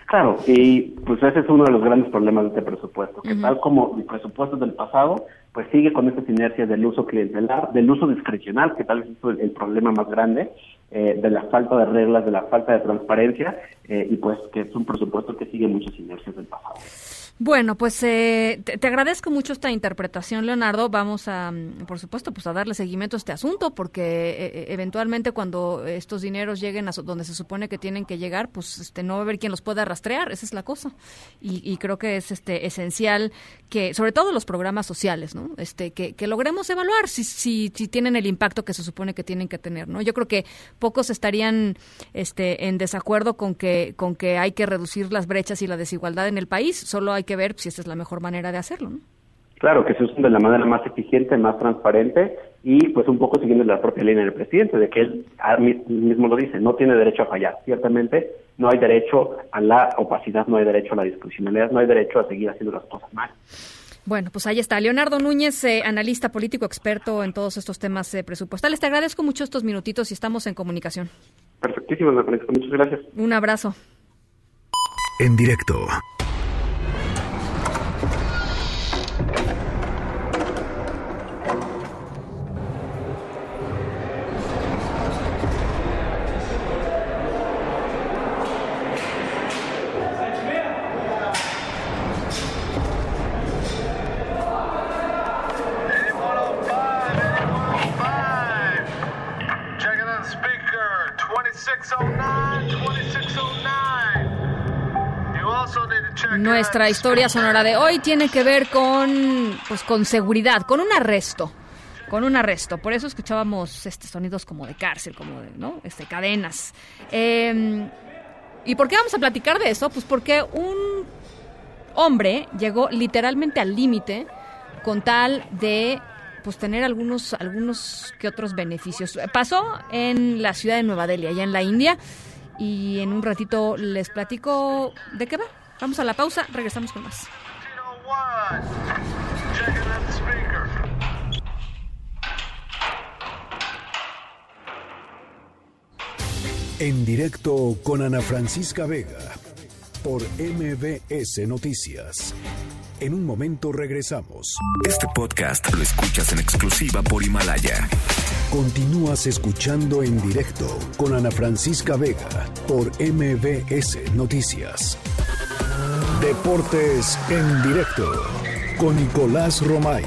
Claro, y pues ese es uno de los grandes problemas de este presupuesto, que tal como el presupuesto del pasado, pues sigue con esta inercia del uso clientelar, del uso discrecional, que tal vez es el, problema más grande, eh, de la falta de reglas, de la falta de transparencia, eh, y pues que es un presupuesto que sigue muchas inercias del pasado. Bueno, pues eh, te, agradezco mucho esta interpretación, Leonardo. Vamos a, mm, por supuesto, pues a darle seguimiento a este asunto, porque eh, eh, eventualmente cuando estos dineros lleguen a donde se supone que tienen que llegar, pues este, no va a haber quien los pueda rastrear. Esa es la cosa. Y, creo que es este esencial que, sobre todo los programas sociales, ¿no? Este, que, que logremos evaluar si, si, si tienen el impacto que se supone que tienen que tener, ¿no? Yo creo que pocos estarían este, en desacuerdo con que, con que hay que reducir las brechas y la desigualdad en el país. Solo hay que ver si esta es la mejor manera de hacerlo. ¿no? Claro, que se usen de la manera más eficiente, más transparente y pues un poco siguiendo la propia línea del presidente, de que él mismo lo dice, no tiene derecho a fallar. Ciertamente no hay derecho a la opacidad, no hay derecho a la discrecionalidad, no hay derecho a seguir haciendo las cosas mal. Bueno, pues ahí está. Leonardo Núñez, eh, analista político experto en todos estos temas eh, presupuestales. Te agradezco mucho estos minutitos y estamos en comunicación. Perfectísimo, Muchas gracias. Un abrazo. En directo. Nuestra historia sonora de hoy tiene que ver con, pues, con seguridad, con un arresto. Con un arresto. Por eso escuchábamos estos sonidos como de cárcel, como de, ¿no? Este, cadenas. Em, ¿Y por qué vamos a platicar de eso? Pues porque un hombre llegó literalmente al límite con tal de pues tener algunos algunos que otros beneficios. Pasó en la ciudad de Nueva Delhi, allá en la India, y en un ratito les platico de qué va. Vamos a la pausa, regresamos con más. En directo con Ana Francisca Vega por MBS Noticias. En un momento regresamos. Este podcast lo escuchas en exclusiva por Himalaya. Continúas escuchando en directo con Ana Francisca Vega por MBS Noticias. Deportes en directo con Nicolás Romay.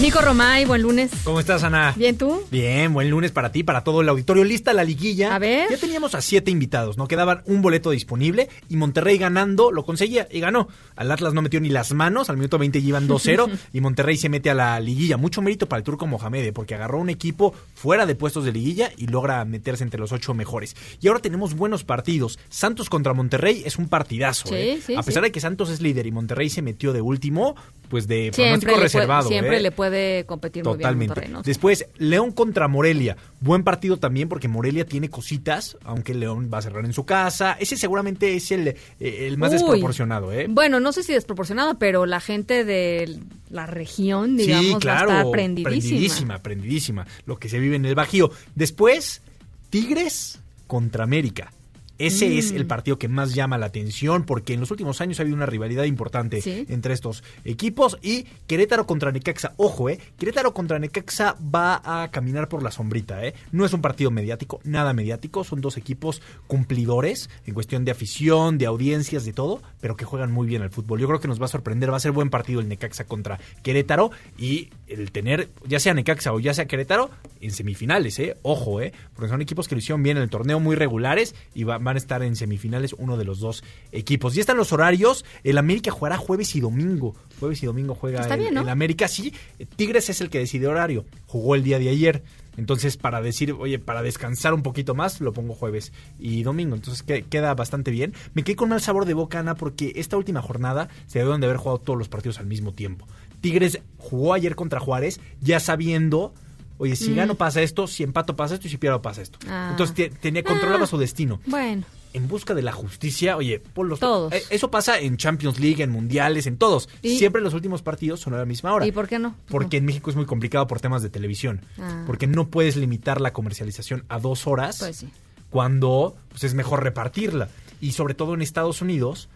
Nico Romay, buen lunes. ¿Cómo estás, Ana? Bien, ¿tú? Bien, buen lunes para ti, para todo el auditorio. Lista la liguilla. A ver. Ya teníamos a siete invitados, ¿no? Quedaban un boleto disponible y Monterrey ganando lo conseguía y ganó. Al Atlas no metió ni las manos, al minuto 20 iban 2-0 y Monterrey se mete a la liguilla. Mucho mérito para el turco Mohamed, ¿eh? porque agarró un equipo fuera de puestos de liguilla y logra meterse entre los ocho mejores. Y ahora tenemos buenos partidos. Santos contra Monterrey es un partidazo, ¿eh? a pesar de que Santos es líder y Monterrey se metió de último, pues de pronóstico reservado. siempre ¿eh? le puede competir Totalmente. muy bien Monterrey, Después, León contra Morelia. Buen partido también porque Morelia tiene cositas, aunque León va a cerrar en su casa. Ese seguramente es el, eh, el más desproporcionado. ¿eh? Bueno, no sé si desproporcionado, pero la gente de la región, digamos, claro, está aprendidísima. Aprendidísima, aprendidísima. Lo que se vive en el Bajío. Después, Tigres contra América. Ese Mm. es el partido que más llama la atención porque en los últimos años ha habido una rivalidad importante Sí. entre estos equipos y Querétaro contra Necaxa. Ojo, eh, Querétaro contra Necaxa va a caminar por la sombrita, eh. No es un partido mediático, nada mediático, son dos equipos cumplidores en cuestión de afición, de audiencias, de todo, pero que juegan muy bien al fútbol. Yo creo que nos va a sorprender, va a ser buen partido el Necaxa contra Querétaro y el tener ya sea Necaxa o ya sea Querétaro en semifinales, eh. Ojo, eh, porque son equipos que lo hicieron bien en el torneo muy regulares y va- van a estar en semifinales uno de los dos equipos. Y están los horarios, el América jugará jueves y domingo. Jueves y domingo juega Está el, bien, ¿no? el América, sí. Tigres es el que decide horario. Jugó el día de ayer. Entonces, para decir, oye, para descansar un poquito más, lo pongo jueves y domingo. Entonces, que- queda bastante bien. Me quedé con mal sabor de boca, Ana, porque esta última jornada se deben de haber jugado todos los partidos al mismo tiempo. Tigres jugó ayer contra Juárez, ya sabiendo, oye, si Mm. gano pasa esto, si empato pasa esto y si pierdo pasa esto. Ah. Entonces, te- tenía, controlaba Ah. su destino Bueno, en busca de la justicia, oye, por los Todos. Eh, Eso pasa en Champions League, en mundiales, en todos. ¿Y? Siempre los últimos partidos son a la misma hora. ¿y por qué no? Porque en México es muy complicado por temas de televisión. Ah. Porque no puedes limitar la comercialización a dos horas Pues sí. cuando pues, es mejor repartirla. Y sobre todo en Estados Unidos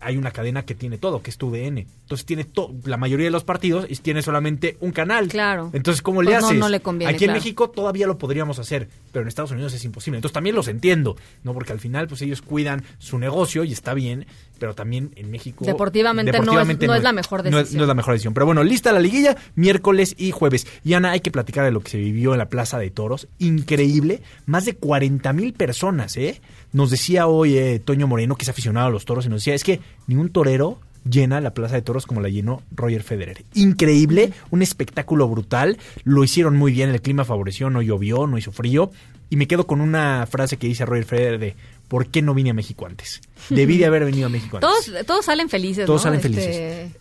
hay una cadena que tiene todo, que es tu DN. Entonces tiene to- la mayoría de los partidos y tiene solamente un canal. Claro. Entonces, ¿cómo le Pues no, haces? no le conviene, Aquí claro. en México todavía lo podríamos hacer, pero en Estados Unidos es imposible. Entonces también los entiendo, ¿no? Porque al final pues ellos cuidan su negocio y está bien, pero también en México Deportivamente no es- no es la mejor no es- decisión. no es la mejor decisión. Pero bueno, lista la liguilla, miércoles y jueves. Y Ana, hay que platicar de lo que se vivió en la Plaza de Toros. Increíble, más de 40 mil personas, ¿eh? Nos decía hoy eh, Toño Moreno, que es aficionado a los toros, y nos decía, es que ningún torero llena la Plaza de Toros como la llenó Roger Federer. Increíble, un espectáculo brutal. Lo hicieron muy bien, el clima favoreció, no llovió, no hizo frío. Y me quedo con una frase que dice Roger Federer de, ¿por qué no vine a México antes? Debí de haber venido a México antes. Todos, todos salen felices, Todos ¿no? salen Este, felices.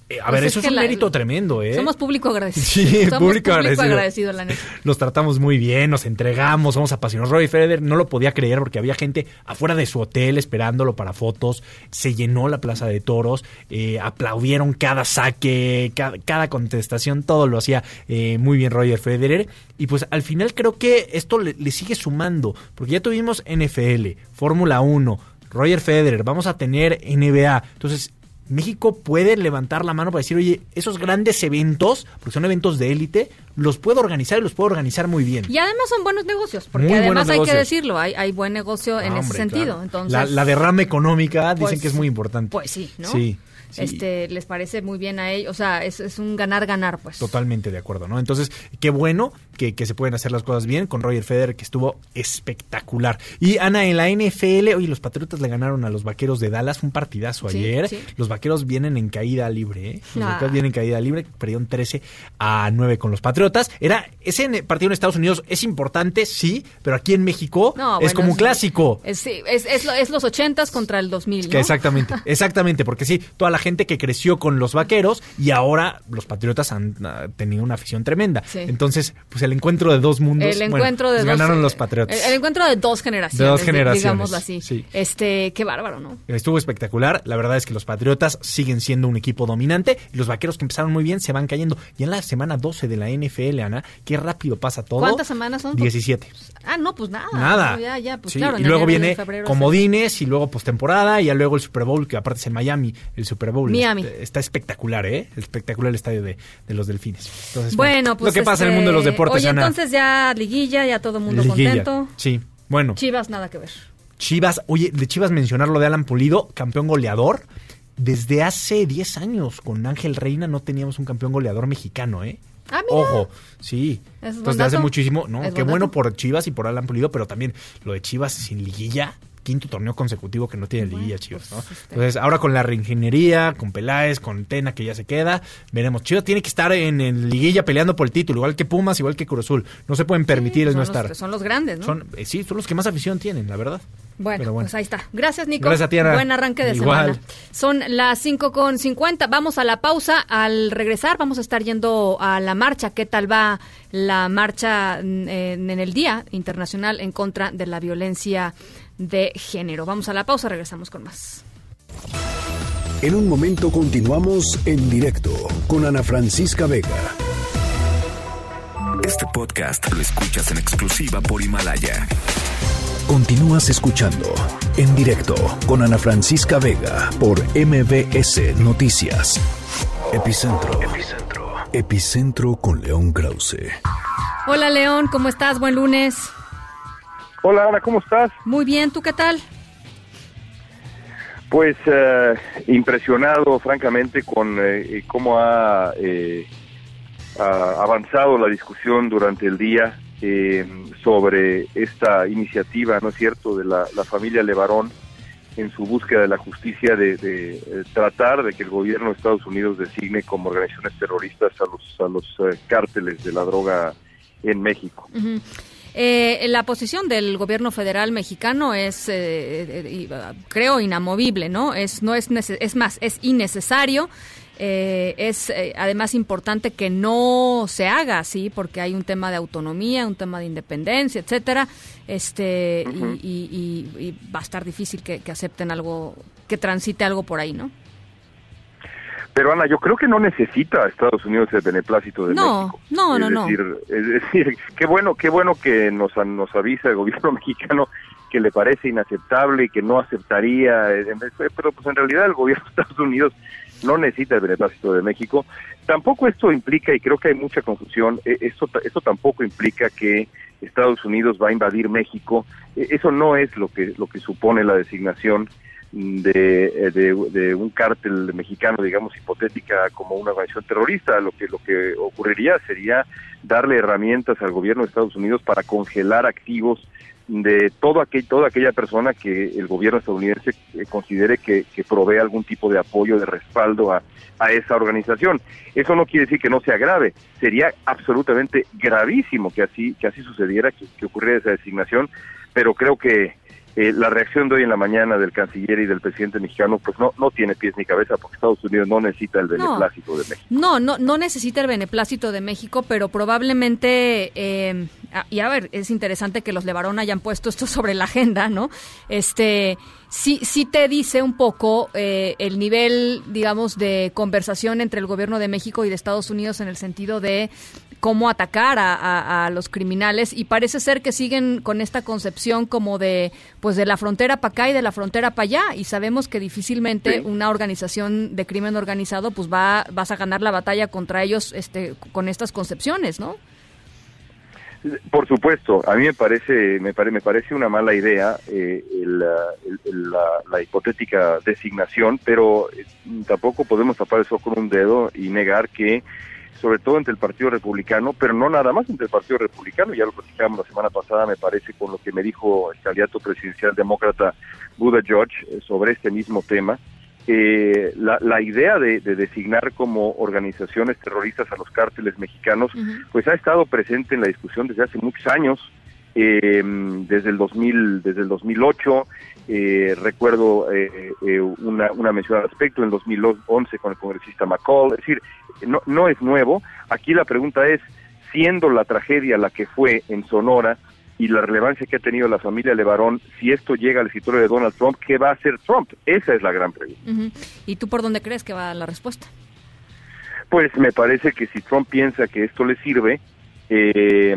Eh, a pues ver, eso es un la- mérito tremendo, ¿eh? Somos público agradecido. Sí, Somos público agradecido. agradecido, la neta. Los tratamos muy bien, nos entregamos, somos apasionados. Roy Federer no lo podía creer porque había gente afuera de su hotel esperándolo para fotos. Se llenó la plaza de toros, eh, aplaudieron cada saque, cada, cada contestación, todo lo hacía eh, muy bien Roger Federer. Y pues al final creo que esto le, le sigue sumando, porque ya tuvimos NFL, Fórmula 1, Roger Federer, vamos a tener NBA. Entonces, México puede levantar la mano para decir, oye, esos grandes eventos, porque son eventos de élite, los puedo organizar y los puedo organizar muy bien. Y además son buenos negocios, porque Muy además hay que decirlo, hay, hay buen negocio en Ah, ese sentido. claro. Entonces, la, la derrama económica dicen pues, que es muy importante. Pues sí, ¿no? Sí, sí. Este, les parece muy bien a ellos, o sea, es, es un ganar-ganar, pues. Totalmente de acuerdo, ¿no? Entonces, qué bueno que, que se pueden hacer las cosas bien con Roger Federer, que estuvo espectacular. Y Ana, en la NFL, oye, los Patriotas le ganaron a los Vaqueros de Dallas, un partidazo Sí, ayer. sí. Los Vaqueros vienen en caída libre, ¿eh? Los Ah. Vaqueros vienen en caída libre, perdieron 13 a 9 con los Patriotas. Era, ese partido en Estados Unidos es importante, sí, pero aquí en México No, es bueno, como un clásico. Es, sí, es, es, lo- es los ochentas contra el 2000, Que ¿no? Exactamente, exactamente, porque sí, toda la gente que creció con los vaqueros y ahora los patriotas han ah, tenido una afición tremenda. Sí. Entonces, pues el encuentro de dos mundos. El bueno, encuentro de pues dos, ganaron los patriotas. El, el encuentro de dos generaciones. De dos generaciones, Digámoslo así. sí. Este, qué bárbaro, ¿no? Estuvo espectacular. La verdad es que los Patriotas siguen siendo un equipo dominante. Y los vaqueros que empezaron muy bien se van cayendo. Y en la semana 12 de la NFL, Ana, qué rápido pasa todo. ¿Cuántas semanas son? 17. Ah, no, pues nada. Nada. No, ya, ya, pues Sí, claro. y luego viene febrero comodines y luego postemporada y ya luego el Super Bowl, que aparte es en Miami, el Super Bowl. Miami. Está, está espectacular, ¿eh? Espectacular el estadio de, de los Delfines. Entonces, Bueno, pues. Lo que pasa en el este, mundo de los deportes, Oye, Ana. entonces ya liguilla, ya todo el mundo Liguilla. contento. Sí, bueno. Chivas, nada que ver. Chivas, oye, de Chivas mencionar lo de Alan Pulido, campeón goleador. Desde hace 10 años con Ángel Reina no teníamos un campeón goleador mexicano, ¿eh? Ah, mira. Ojo, sí. Entonces, de hace muchísimo, ¿no? Qué buen bueno por Chivas y por Alan Pulido, pero también lo de Chivas sin liguilla, quinto torneo consecutivo que no tiene liguilla Chivas, ¿no? pues, este Entonces, ahora con la reingeniería, con Peláez, con Tena que ya se queda, veremos. Chivas tiene que estar en, en liguilla peleando por el título, igual que Pumas, igual que Cruz Azul. No se pueden permitir el son no los- estar. son los grandes, ¿no? Son, eh, sí, son los que más afición tienen, la verdad. Bueno, bueno. pues ahí está. Gracias, Nico. Gracias a ti, Ana. Buen arranque de Igual. semana. Son las 5 con 50. Vamos a la pausa. Al regresar, vamos a estar yendo a la marcha. ¿Qué tal va la marcha mm, en, en el Día Internacional en contra de la violencia de género? Vamos a la pausa. Regresamos con más. En un momento continuamos en directo con Ana Francisca Vega. Este podcast lo escuchas en exclusiva por Himalaya. Continúas escuchando en directo con Ana Francisca Vega por MBS Noticias. Epicentro. Epicentro. Epicentro con León Krause. Hola León, ¿cómo estás? Buen lunes. Hola Ana, ¿cómo estás? Muy bien, ¿tú qué tal? Pues eh, impresionado, francamente, con eh, cómo ha, eh, ha, avanzado la discusión durante el día sobre esta iniciativa, ¿no es cierto?, de la, familia Levarón en su búsqueda de la justicia de, tratar de que el gobierno de Estados Unidos designe como organizaciones terroristas a los, a los cárteles de la droga en México. Eh, la posición del gobierno federal mexicano es, eh, eh, creo, inamovible, ¿no? Es, no es, es más, es innecesario. es además importante que no se haga así porque hay un tema de autonomía, un tema de independencia, etcétera, este y, va a estar difícil que, que acepten algo, que transite algo por ahí, ¿no? Pero Ana, yo creo que no necesita Estados Unidos el beneplácito de México. No, no, no, Es decir, qué bueno, qué bueno que nos, nos avisa el gobierno mexicano que le parece inaceptable y que no aceptaría, eh, pero pues en realidad el gobierno de Estados Unidos no necesita el beneplácito de México. Tampoco esto implica, y creo que hay mucha confusión, esto, esto tampoco implica que Estados Unidos va a invadir México. Eh, eso no es lo que, lo que supone la designación de, de, un cártel mexicano, digamos, hipotética como una organización terrorista. Lo que, lo que ocurriría sería darle herramientas al gobierno de Estados Unidos para congelar activos de todo aquel, toda aquella persona que el gobierno estadounidense eh, considere que, que, provee algún tipo de apoyo, de respaldo a, a, esa organización. Eso no quiere decir que no sea grave, sería absolutamente gravísimo que así, que así sucediera, que, que ocurriera esa designación, pero creo que eh, la reacción de hoy en la mañana del canciller y del presidente mexicano pues no no tiene pies ni cabeza porque Estados Unidos no necesita el beneplácito de México. No, no, no necesita el beneplácito de México, pero probablemente, eh, y a ver, es interesante que los Levarón hayan puesto esto sobre la agenda, ¿no? Este, sí, sí te dice un poco eh, el nivel, digamos, de conversación entre el gobierno de México y de Estados Unidos en el sentido de cómo atacar a, los criminales y parece ser que siguen con esta concepción como de pues de la frontera para acá y de la frontera para allá. Y sabemos que difícilmente una organización de crimen organizado pues va vas a ganar la batalla contra ellos este con estas concepciones, ¿no? Por supuesto, a mí me parece me, me parece una mala idea eh, la, hipotética designación, pero eh, tampoco podemos tapar eso con un dedo y negar que sobre todo entre el Partido Republicano, pero no nada más entre el Partido Republicano, ya lo platicamos la semana pasada, me parece, con lo que me dijo el candidato presidencial demócrata Buda George eh, sobre este mismo tema. Eh, la, idea de, designar como organizaciones terroristas a los cárteles mexicanos, pues ha estado presente en la discusión desde hace muchos años, eh, desde el 2000, desde el 2008, eh, recuerdo eh, eh, una, una mención al respecto en 2011 con el congresista McCall, es decir, no, no es nuevo. Aquí la pregunta es, siendo la tragedia la que fue en Sonora y la relevancia que ha tenido la familia Levarón, si esto llega al escritorio de Donald Trump, ¿qué va a hacer Trump? Esa es la gran pregunta. ¿Y tú por dónde crees que va la respuesta? Pues me parece que si Trump piensa que esto le sirve, eh,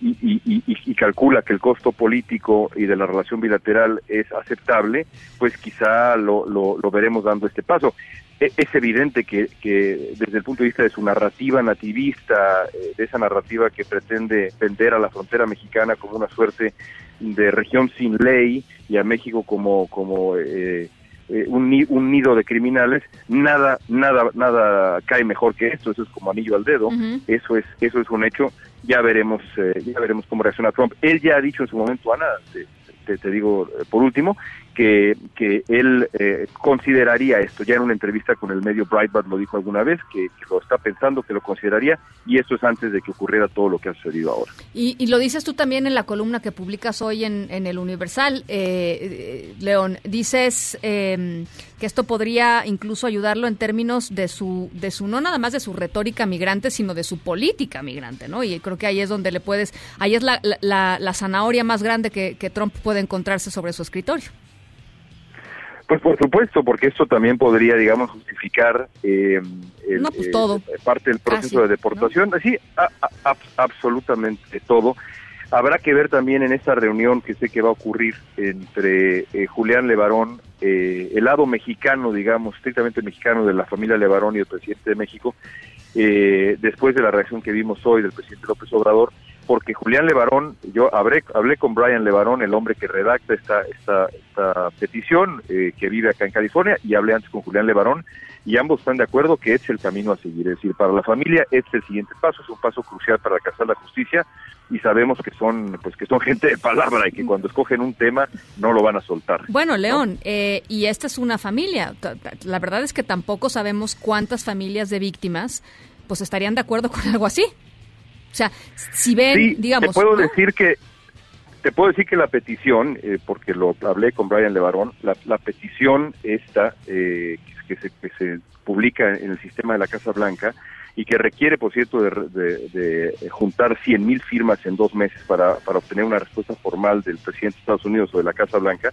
y, calcula que el costo político y de la relación bilateral es aceptable, pues quizá lo, lo, veremos dando este paso. E, es evidente que, que, desde el punto de vista de su narrativa nativista, eh, de esa narrativa que pretende vender a la frontera mexicana como una suerte de región sin ley y a México como, como eh, eh, un, nido de criminales, nada, nada, nada cae mejor que esto, eso es como anillo al dedo, eso es, eso es un hecho, ya veremos, eh, ya veremos cómo reacciona Trump. Él ya ha dicho en su momento, Ana, te, te digo eh, por último, que, que él eh, consideraría esto. Ya en una entrevista con el medio Breitbart lo dijo alguna vez, que, lo está pensando, que lo consideraría, y eso es antes de que ocurriera todo lo que ha sucedido ahora. Y, lo dices tú también en la columna que publicas hoy en, en el Universal, eh, eh, León. Dices em, que esto podría incluso ayudarlo en términos de su, de su, no nada más de su retórica migrante, sino de su política migrante, ¿no? Y creo que ahí es donde le puedes, ahí es la, la, zanahoria más grande que, que Trump puede encontrarse sobre su escritorio. Pues por supuesto, porque esto también podría, digamos, justificar eh, pues, todo. parte del proceso de deportación. Sí, absolutamente todo. Habrá que ver también en esta reunión que sé que va a ocurrir entre eh, Julián Levarón, eh, el lado mexicano, digamos, estrictamente mexicano de la familia Levarón y el presidente de México, eh, después de la reacción que vimos hoy del presidente López Obrador, porque Julián Levarón, yo hablé, hablé con Brian Levarón, el hombre que redacta esta, esta, esta petición, que vive acá en California, y hablé antes con Julián Levarón, y ambos están de acuerdo que es el camino a seguir. Es decir, para la familia este es el siguiente paso, es un paso crucial para alcanzar la justicia y sabemos que son pues que son gente de palabra y que cuando escogen un tema no lo van a soltar. Bueno, León, eh, y esta es una familia. La verdad es que tampoco sabemos cuántas familias de víctimas pues estarían de acuerdo con algo así. O sea, si ven, digamos... Te puedo decir que te puedo decir que la petición, eh, porque lo hablé con Brian Levarón, la, la petición esta, eh, que se, que se publica en el sistema de la Casa Blanca y que requiere, por cierto, de, de, juntar 100.000 firmas en dos meses para, para obtener una respuesta formal del presidente de Estados Unidos o de la Casa Blanca,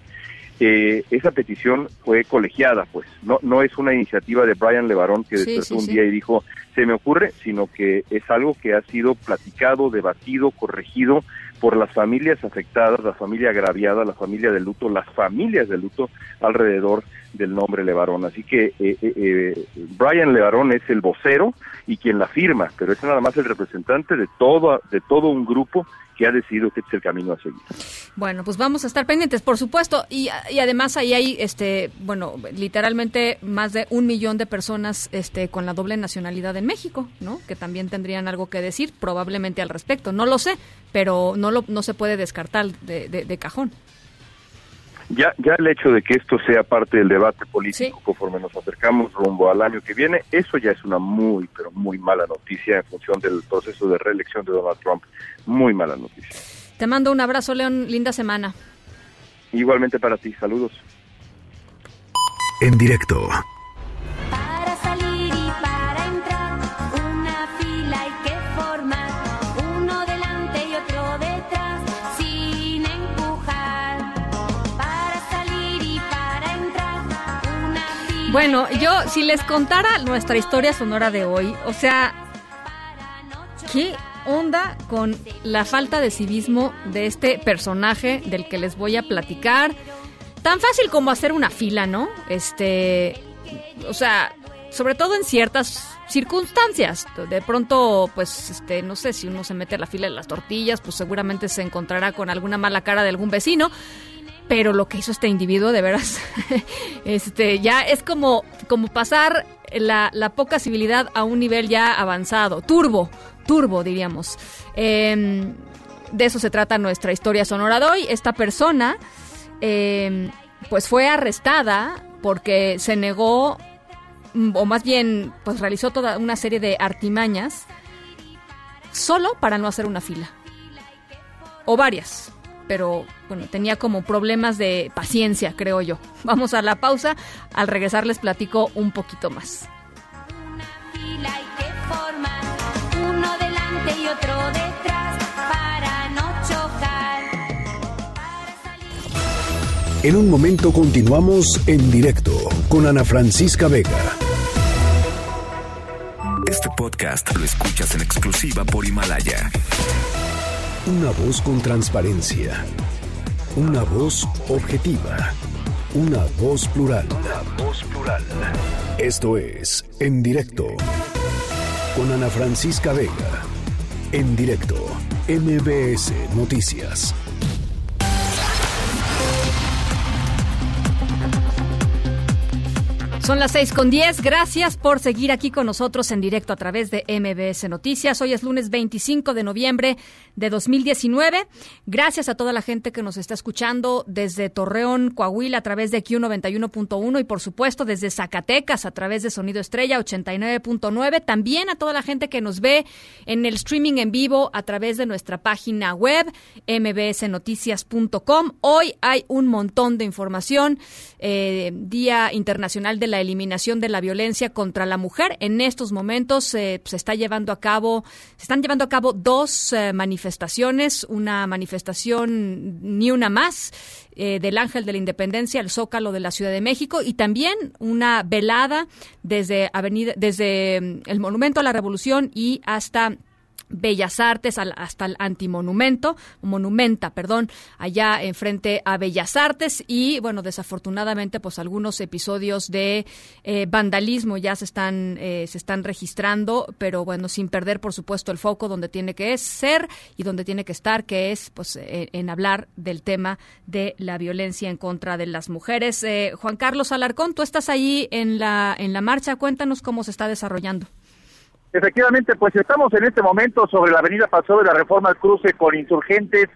eh, esa petición fue colegiada, pues no no es una iniciativa de Brian Levarón que despertó un día y dijo se me ocurre, sino que es algo que ha sido platicado, debatido, corregido por las familias afectadas, la familia agraviada, la familia de luto, las familias de luto alrededor del nombre Levarón. Así que eh, eh, eh, Brian Levarón es el vocero y quien la firma, pero es nada más el representante de todo, de todo un grupo que ha decidido que este es el camino a seguir. Bueno, pues vamos a estar pendientes, por supuesto, y, y, además ahí hay, este, bueno, literalmente más de un millón de personas, este, con la doble nacionalidad en México, ¿no? Que también tendrían algo que decir, probablemente al respecto. No lo sé, pero no lo, no se puede descartar de, de cajón ya, ya el hecho de que esto sea parte del debate político conforme nos acercamos rumbo al año que viene, eso ya es una muy, pero muy mala noticia en función del proceso de reelección de Donald Trump. Muy mala noticia. Te mando un abrazo, León. Linda semana. Igualmente para ti. Saludos. En directo Bueno, yo si les contara nuestra historia sonora de hoy, o sea, ¿qué onda con la falta de civismo de este personaje del que les voy a platicar? Tan fácil como hacer una fila, ¿no? Este, o sea, sobre todo en ciertas circunstancias. De pronto, pues, este, no sé, si uno se mete a la fila de las tortillas, pues seguramente se encontrará con alguna mala cara de algún vecino pero lo que hizo este individuo de veras este ya es como como pasar la, poca civilidad a un nivel ya avanzado turbo turbo diríamos. Em, de eso se trata nuestra historia sonora de hoy. Esta persona em, pues fue arrestada porque se negó o más bien pues realizó toda una serie de artimañas solo para no hacer una fila. O varias pero bueno, tenía como problemas de paciencia, creo yo. Vamos a la pausa, al regresar les platico un poquito más. Uno delante y otro detrás para no chocar. En un momento continuamos en directo con Ana Francisca Vega. Este podcast lo escuchas en exclusiva por Himalaya. Una voz con transparencia. Una voz objetiva. Una voz plural. Una voz plural. Esto es En Directo. Con Ana Francisca Vega. En directo. MBS Noticias. Son las seis con diez. Gracias por seguir aquí con nosotros en directo a través de MBS Noticias. Hoy es lunes 25 de noviembre de 2019. Gracias a toda la gente que nos está escuchando desde Torreón, Coahuila a través de Q91.1 y por supuesto desde Zacatecas a través de Sonido Estrella 89.9. También a toda la gente que nos ve en el streaming en vivo a través de nuestra página web mbsnoticias.com. Hoy hay un montón de información. Eh, Día Internacional de la eliminación de la violencia contra la mujer. En estos momentos eh, se está llevando a cabo, se están llevando a cabo dos eh, manifestaciones, una manifestación ni una más eh, del Ángel de la Independencia, el Zócalo de la Ciudad de México y también una velada desde Avenida, desde mm, el Monumento a la Revolución y hasta Bellas Artes hasta el antimonumento, monumenta, perdón, allá enfrente a Bellas Artes y bueno, desafortunadamente pues algunos episodios de eh, vandalismo ya se están eh, se están registrando, pero bueno, sin perder por supuesto el foco donde tiene que ser y donde tiene que estar, que es pues eh, en hablar del tema de la violencia en contra de las mujeres. Juan Carlos Alarcón, tú estás ahí en la en la marcha, cuéntanos cómo se está desarrollando. Efectivamente, pues estamos en este momento sobre la avenida Paso de la Reforma al cruce con insurgentes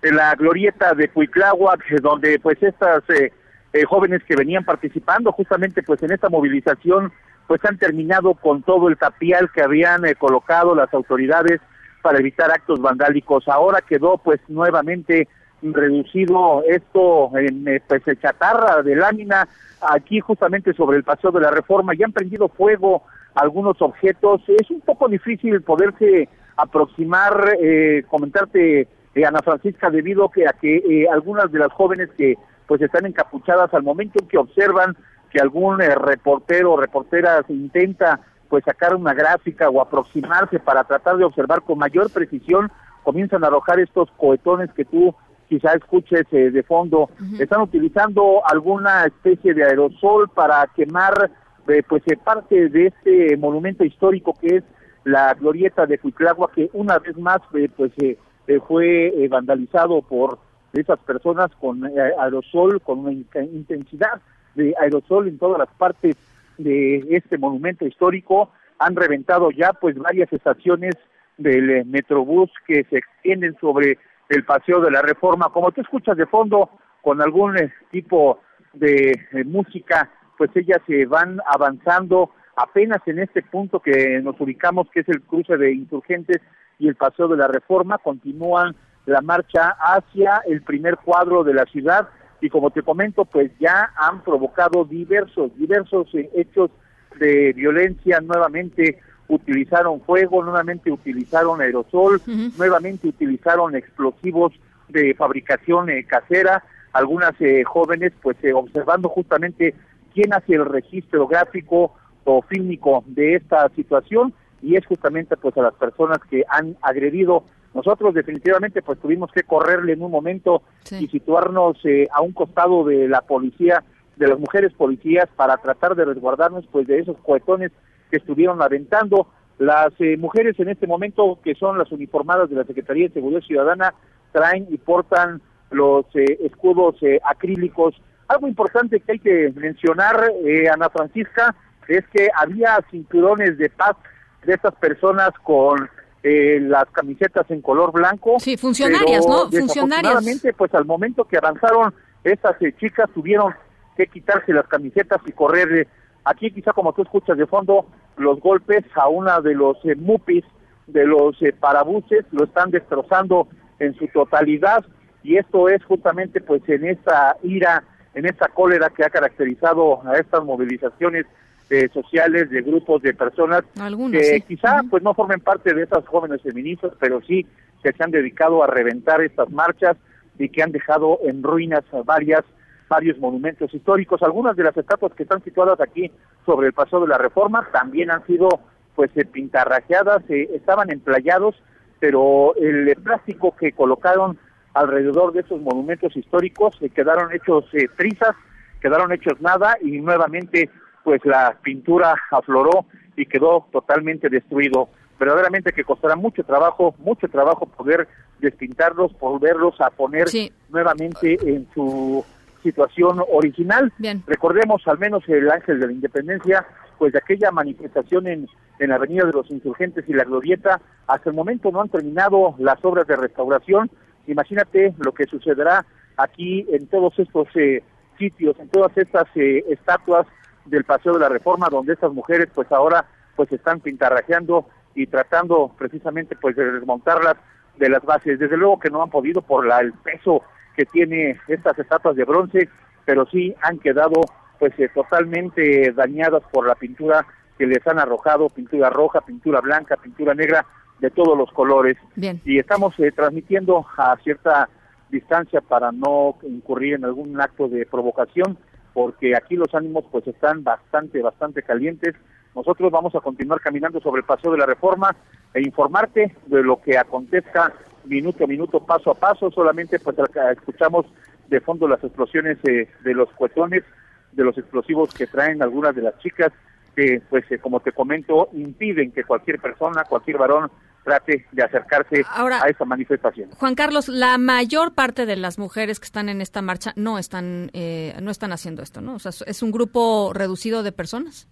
en la glorieta de Cuicláhuac, donde pues estas eh, eh, jóvenes que venían participando justamente pues en esta movilización pues han terminado con todo el tapial que habían eh, colocado las autoridades para evitar actos vandálicos. Ahora quedó pues nuevamente reducido esto en pues chatarra de lámina aquí justamente sobre el paseo de la reforma y han prendido fuego algunos objetos. Es un poco difícil poderse aproximar, eh, comentarte, eh, Ana Francisca, debido que, a que eh, algunas de las jóvenes que pues están encapuchadas al momento en que observan que algún reportero o reportera intenta pues sacar una gráfica o aproximarse para tratar de observar con mayor precisión, comienzan a arrojar estos cohetones que tú quizá escuches de fondo. Están utilizando alguna especie de aerosol para quemar eh, pues eh, parte de este monumento histórico que es la glorieta de Cuiclagua, que una vez más eh, pues fue vandalizado por esas personas con aerosol, con una intensidad de aerosol en todas las partes de este monumento histórico. Han reventado ya pues varias estaciones del Metrobús que se extienden sobre el paseo de la Reforma. Como tú escuchas de fondo con algún tipo de música pues ellas se van avanzando apenas en este punto que nos ubicamos, que es el cruce de insurgentes y el paseo de la reforma, continúan la marcha hacia el primer cuadro de la ciudad y como te comento, pues ya han provocado diversos, diversos eh, hechos de violencia, nuevamente utilizaron fuego, nuevamente utilizaron aerosol, nuevamente utilizaron explosivos de fabricación eh, casera, algunas eh, jóvenes pues observando justamente quién hace el registro gráfico o fílmico de esta situación y es justamente pues a las personas que han agredido. Nosotros definitivamente pues tuvimos que correrle en un momento y situarnos eh, a un costado de la policía, de las mujeres policías para tratar de resguardarnos pues de esos cohetones que estuvieron aventando. Las eh, mujeres en este momento que son las uniformadas de la Secretaría de Seguridad Ciudadana traen y portan los eh, escudos acrílicos algo importante que hay que mencionar, eh, Ana Francisca, es que había cinturones de paz de estas personas con eh, las camisetas en color blanco. Sí, funcionarias, ¿no? Funcionarias. pues al momento que avanzaron, estas eh, chicas tuvieron que quitarse las camisetas y correr. aquí quizá como tú escuchas de fondo, los golpes a una de los mupis, de los parabuses, lo están destrozando en su totalidad y esto es justamente pues en esta ira en esta cólera que ha caracterizado a estas movilizaciones eh, sociales de grupos de personas que quizá pues no formen parte de esas jóvenes feministas, pero sí que se han dedicado a reventar estas marchas y que han dejado en ruinas varias varios monumentos históricos. Algunas de las estatuas que están situadas aquí sobre el paso de la Reforma también han sido pues eh, pintarrajeadas, eh, estaban emplayados, pero el plástico que colocaron alrededor de esos monumentos históricos, se quedaron hechos eh, trizas, quedaron hechos nada y nuevamente pues la pintura afloró y quedó totalmente destruido. Verdaderamente que costará mucho trabajo, mucho trabajo poder despintarlos, volverlos a poner nuevamente en su situación original. Recordemos al menos el Ángel de la Independencia, pues de aquella manifestación en, en la Avenida de los Insurgentes y la Glorieta, hasta el momento no han terminado las obras de restauración, Imagínate lo que sucederá aquí en todos estos eh, sitios, en todas estas eh, estatuas del Paseo de la Reforma, donde estas mujeres pues ahora pues están pintarrajeando y tratando precisamente pues de desmontarlas de las bases. Desde luego que no han podido por la, el peso que tiene estas estatuas de bronce, pero sí han quedado pues eh, totalmente dañadas por la pintura que les han arrojado, pintura roja, pintura blanca, pintura negra, de todos los colores. Y estamos eh, transmitiendo a cierta distancia para no incurrir en algún acto de provocación, porque aquí los ánimos pues están bastante, bastante calientes. nosotros vamos a continuar caminando sobre el paseo de la reforma e informarte de lo que acontezca minuto a minuto, paso a paso. Solamente pues escuchamos de fondo las explosiones de los cuetones, de los explosivos que traen algunas de las chicas que, pues, eh, como te comento, impiden que cualquier persona, cualquier varón trate de acercarse a esta manifestación. Juan Carlos, la mayor parte de las mujeres que están en esta marcha no están eh, no están haciendo esto, ¿no? O sea, es un grupo reducido de personas.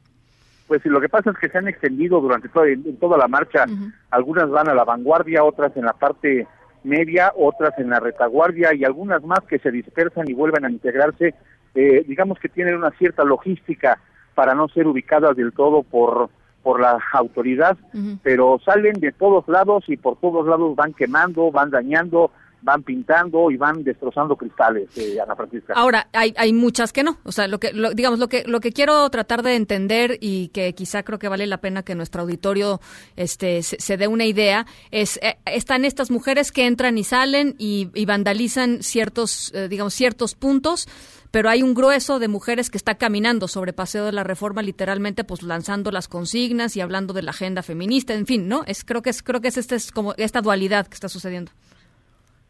Pues lo que pasa es que se han extendido durante toda, en toda la marcha. Algunas van a la vanguardia, otras en la parte media, otras en la retaguardia y algunas más que se dispersan y vuelven a integrarse. Eh, digamos que tienen una cierta logística para no ser ubicadas del todo por por la autoridad, pero salen de todos lados y por todos lados van quemando, van dañando, van pintando y van destrozando cristales, eh, Ana Francisca. Ahora, hay, hay muchas que no. O sea, lo que, digamos, lo que, lo que quiero tratar de entender y que quizá creo que vale la pena que nuestro auditorio este, se, dé una idea es, eh, están estas mujeres que entran y salen y, vandalizan ciertos, eh, digamos, ciertos puntos pero hay un grueso de mujeres que está caminando sobre Paseo de la Reforma, literalmente, pues lanzando las consignas y hablando de la agenda feminista, en fin, ¿no? Es creo que es creo que es este es como esta dualidad que está sucediendo.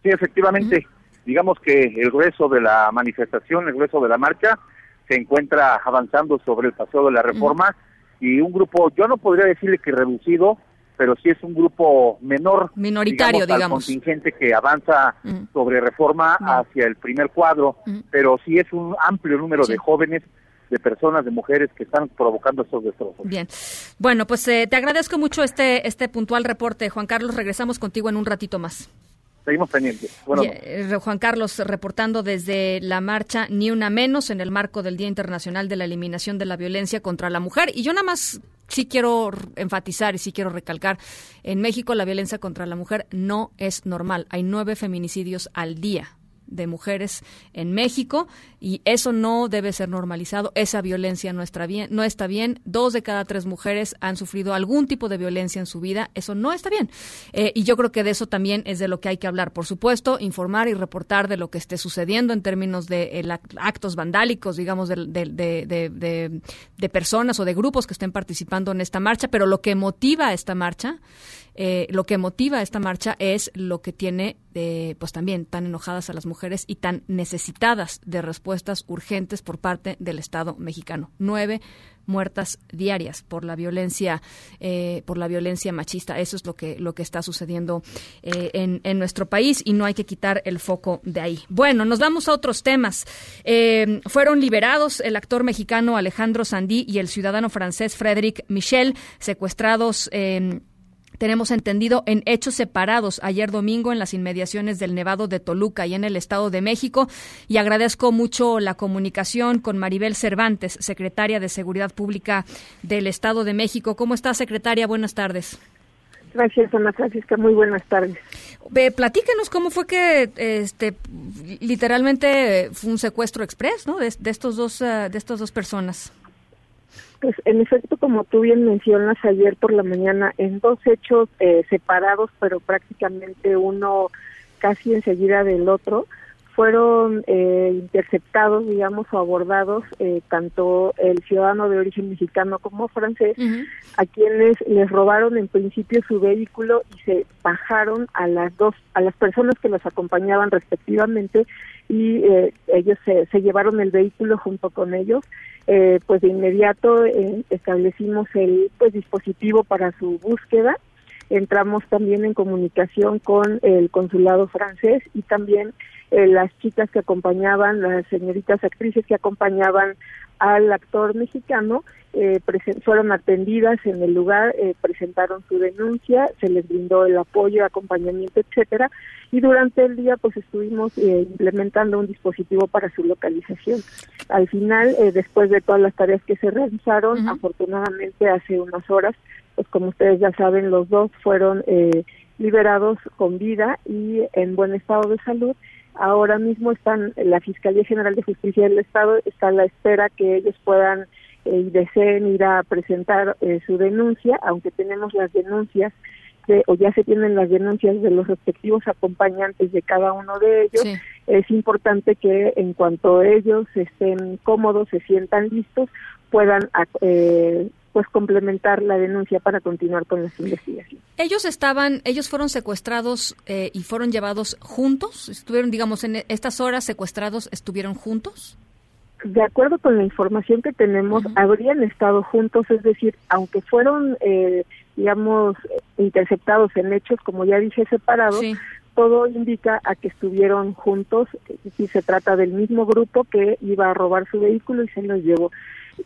Sí, efectivamente, digamos que el grueso de la manifestación, el grueso de la marcha se encuentra avanzando sobre el Paseo de la Reforma y un grupo, yo no podría decirle que reducido, pero sí es un grupo menor, minoritario, digamos, contingente que avanza sobre reforma hacia el primer cuadro, pero sí es un amplio número de jóvenes de personas, de mujeres que están provocando estos destrozos. Bien. Bueno, pues eh, te agradezco mucho este, este puntual reporte, Juan Carlos. Regresamos contigo en un ratito más. Seguimos pendientes. Bueno, eh, Juan Carlos reportando desde la marcha Ni Una Menos en el marco del Día Internacional de la Eliminación de la Violencia contra la Mujer. Y yo nada más sí quiero enfatizar y sí quiero recalcar, en México la violencia contra la mujer no es normal. Hay nueve feminicidios al día de mujeres en México y eso no debe ser normalizado. Esa violencia no está bien. No está bien. Dos de cada tres mujeres han sufrido algún tipo de violencia en su vida. Eso no está bien. Eh, y yo creo que de eso también es de lo que hay que hablar. Por supuesto, informar y reportar de lo que esté sucediendo en términos de eh, actos vandálicos, digamos, de, de, de personas o de grupos que estén participando en esta marcha. Pero lo que motiva esta marcha eh, lo que motiva esta marcha es lo que tiene, de, pues también tan enojadas a las mujeres y tan necesitadas de respuestas urgentes por parte del Estado mexicano. Nueve muertas diarias por la violencia eh, por la violencia machista. Eso es lo que lo que está sucediendo eh, en, en, nuestro país y no hay que quitar el foco de ahí. Bueno nos vamos a otros temas. Fueron liberados el actor mexicano Alejandro Sandí y el ciudadano francés Frédéric Michel secuestrados tenemos entendido, en hechos separados ayer domingo en las inmediaciones del Nevado de Toluca y en el Estado de México. Y agradezco mucho la comunicación con Maribel Cervantes, secretaria de Seguridad Pública del Estado de México. ¿Cómo está, secretaria? Buenas tardes. Gracias, Ana Francisca. Muy buenas tardes. platíquenos cómo fue que, este, literalmente fue un secuestro express, ¿no? De, estos dos, eh, de estas dos personas. Pues en efecto, como tú bien mencionas ayer por la mañana, en dos hechos eh, separados, pero prácticamente uno casi enseguida del otro, fueron eh, interceptados, digamos, o abordados eh, tanto el ciudadano de origen mexicano como francés, a quienes les robaron en principio su vehículo y se bajaron a las dos, a las personas que los acompañaban respectivamente y ellos se, se llevaron el vehículo junto con ellos. Eh, pues de inmediato eh, establecimos el pues dispositivo para su búsqueda. Entramos también en comunicación con el consulado francés y también eh, las chicas que acompañaban, las señoritas actrices que acompañaban al actor mexicano, eh, fueron atendidas en el lugar, eh, presentaron su denuncia, se les brindó el apoyo, acompañamiento, etcétera, y durante el día pues estuvimos eh, implementando un dispositivo para su localización. Al final, eh, después de todas las tareas que se realizaron, afortunadamente hace unas horas, pues como ustedes ya saben, los dos fueron liberados con vida y en buen estado de salud Ahora mismo están, la Fiscalía General de Justicia del Estado está a la espera que ellos puedan eh, y deseen ir a presentar eh, su denuncia, aunque tenemos las denuncias de, o ya se tienen las denuncias de los respectivos acompañantes de cada uno de ellos. Es importante que en cuanto ellos estén cómodos, se sientan listos, puedan eh, pues complementar la denuncia para continuar con las investigaciones. Ellos estaban, ellos fueron secuestrados eh, y fueron llevados juntos, estuvieron, digamos, en estas horas secuestrados, estuvieron juntos. De acuerdo con la información que tenemos, habrían estado juntos, es decir, aunque fueron, eh, digamos, interceptados en hechos, como ya dije, separados, todo indica a que estuvieron juntos, si se trata del mismo grupo que iba a robar su vehículo y se los llevó.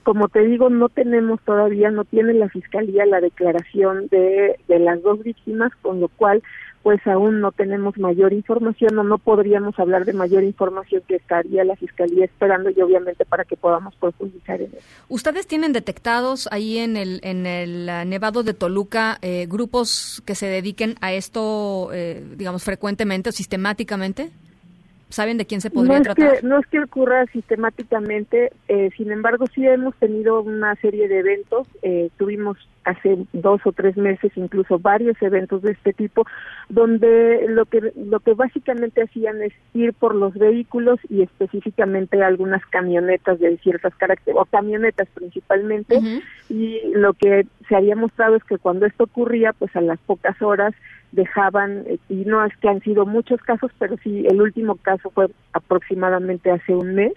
Como te digo, no tenemos todavía, no tiene la Fiscalía la declaración de, de las dos víctimas, con lo cual pues aún no tenemos mayor información o no podríamos hablar de mayor información que estaría la Fiscalía esperando y obviamente para que podamos profundizar en eso. ¿Ustedes tienen detectados ahí en el, en el Nevado de Toluca eh, grupos que se dediquen a esto, eh, digamos, frecuentemente o sistemáticamente? ¿Saben de quién se podría no tratar? Que, no es que ocurra sistemáticamente, eh, sin embargo sí hemos tenido una serie de eventos, eh, tuvimos hace dos o tres meses incluso varios eventos de este tipo, donde lo que, lo que básicamente hacían es ir por los vehículos y específicamente algunas camionetas de ciertas características, o camionetas principalmente, y lo que se había mostrado es que cuando esto ocurría, pues a las pocas horas dejaban, y no es que han sido muchos casos, pero sí, el último caso fue aproximadamente hace un mes,